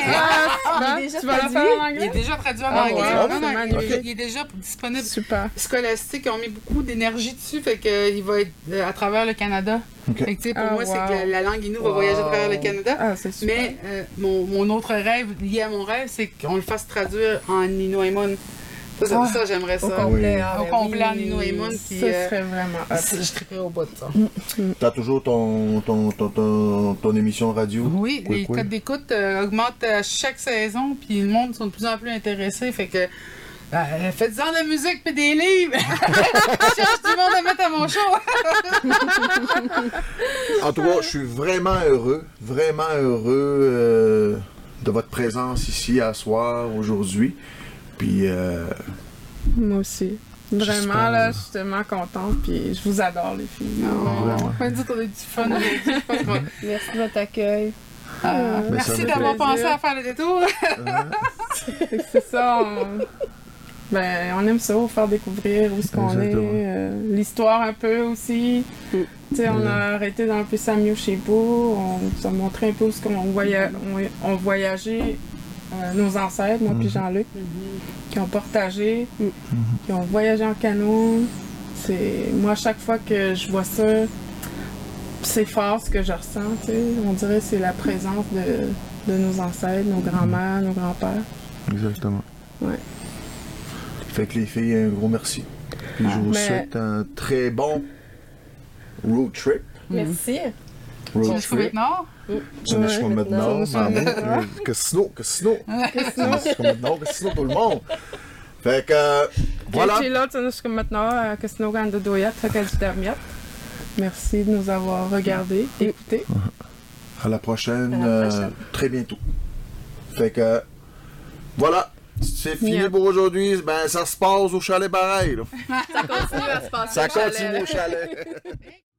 Speaker 2: Ah,
Speaker 3: il est
Speaker 2: ben,
Speaker 3: déjà
Speaker 2: tu vas la
Speaker 3: traduit?
Speaker 2: faire en
Speaker 4: Il est
Speaker 2: anglais?
Speaker 4: déjà traduit en
Speaker 2: Ah,
Speaker 4: anglais. il- est déjà disponible.
Speaker 2: Super.
Speaker 4: Scholastic ont mis beaucoup d'énergie dessus, fait qu'il va être euh, à travers le Canada.
Speaker 1: Ok.
Speaker 4: Fait que, tu sais, pour
Speaker 2: Ah,
Speaker 4: moi, c'est que la, la langue Innu va voyager à travers le Canada.
Speaker 2: Ah.
Speaker 4: Mais euh, mon, mon autre rêve lié à mon rêve, c'est qu'on le fasse traduire en Inuaimun. Ça, ça,
Speaker 2: Ah.
Speaker 4: ça, j'aimerais ça.
Speaker 3: Au complet.
Speaker 1: Oui.
Speaker 3: ah,
Speaker 4: Au
Speaker 3: ben
Speaker 4: complet en
Speaker 3: oui.
Speaker 2: Ça
Speaker 4: euh,
Speaker 2: serait vraiment hot.
Speaker 4: je triperais au bout de ça.
Speaker 1: T'as toujours ton, ton, ton, ton, ton émission radio?
Speaker 4: Oui,
Speaker 1: Oui,
Speaker 4: les
Speaker 1: oui.
Speaker 4: codes d'écoute euh, augmentent à chaque saison, puis le monde sont de plus en plus intéressés. Fait que euh, faites-en de la musique puis des livres. Je cherche du monde à mettre à mon show.
Speaker 1: En tout cas, je suis vraiment heureux, vraiment heureux euh, de votre présence ici à soir, aujourd'hui. Puis, euh,
Speaker 2: Moi aussi. Vraiment, là, je suis tellement contente. Puis je vous adore, les filles.
Speaker 1: vraiment.
Speaker 4: On va dire qu'on a du fun
Speaker 3: Merci de votre accueil.
Speaker 4: Euh,
Speaker 2: Mais
Speaker 1: ça
Speaker 4: merci
Speaker 1: me
Speaker 4: d'avoir pensé à faire le détour.
Speaker 2: C'est ça. On... Ben, on aime ça, faire découvrir où est-ce qu'on est. Euh, L'histoire un peu aussi.
Speaker 3: Mm.
Speaker 2: Tu sais, on a arrêté dans un peu Samio chez vous. On nous a montré un peu où est-ce qu'on voya... on, on voyageait euh, nos ancêtres, moi puis
Speaker 1: Mhm.
Speaker 2: Jean-Luc, qui ont partagé,
Speaker 3: Mm.
Speaker 2: qui ont voyagé en canot. C'est moi chaque fois que je vois ça, c'est fort ce que je ressens. tu sais. On dirait que c'est la présence de, de nos ancêtres, nos grands-mères, nos grands-pères.
Speaker 1: exactement.
Speaker 2: Ouais.
Speaker 1: Fait que les filles, un gros merci. Puis je vous
Speaker 2: Mais-
Speaker 1: souhaite un très bon road trip.
Speaker 3: Merci.
Speaker 1: Road
Speaker 4: Jusqu'au
Speaker 1: trip.
Speaker 4: maintenant?
Speaker 1: Ça nous comme maintenant,
Speaker 2: Ouais,
Speaker 1: maman. Que sinon, que sinon. Comme maintenant, que sinon tout le monde. Fait que, euh, voilà.
Speaker 2: Voilà. Là, nous comme maintenant, euh, que sinon, quand de doyat, fait qu'elle dit dermiat. Merci de nous avoir regardés, écoutés.
Speaker 1: À la prochaine,
Speaker 3: À la
Speaker 1: euh,
Speaker 3: prochaine.
Speaker 1: très bientôt. Fait que, voilà. C'est fini pour aujourd'hui. Ben, ça se passe au chalet pareil. là.
Speaker 3: Ça continue à se passer.
Speaker 1: Ça
Speaker 3: au
Speaker 1: continue au chalet.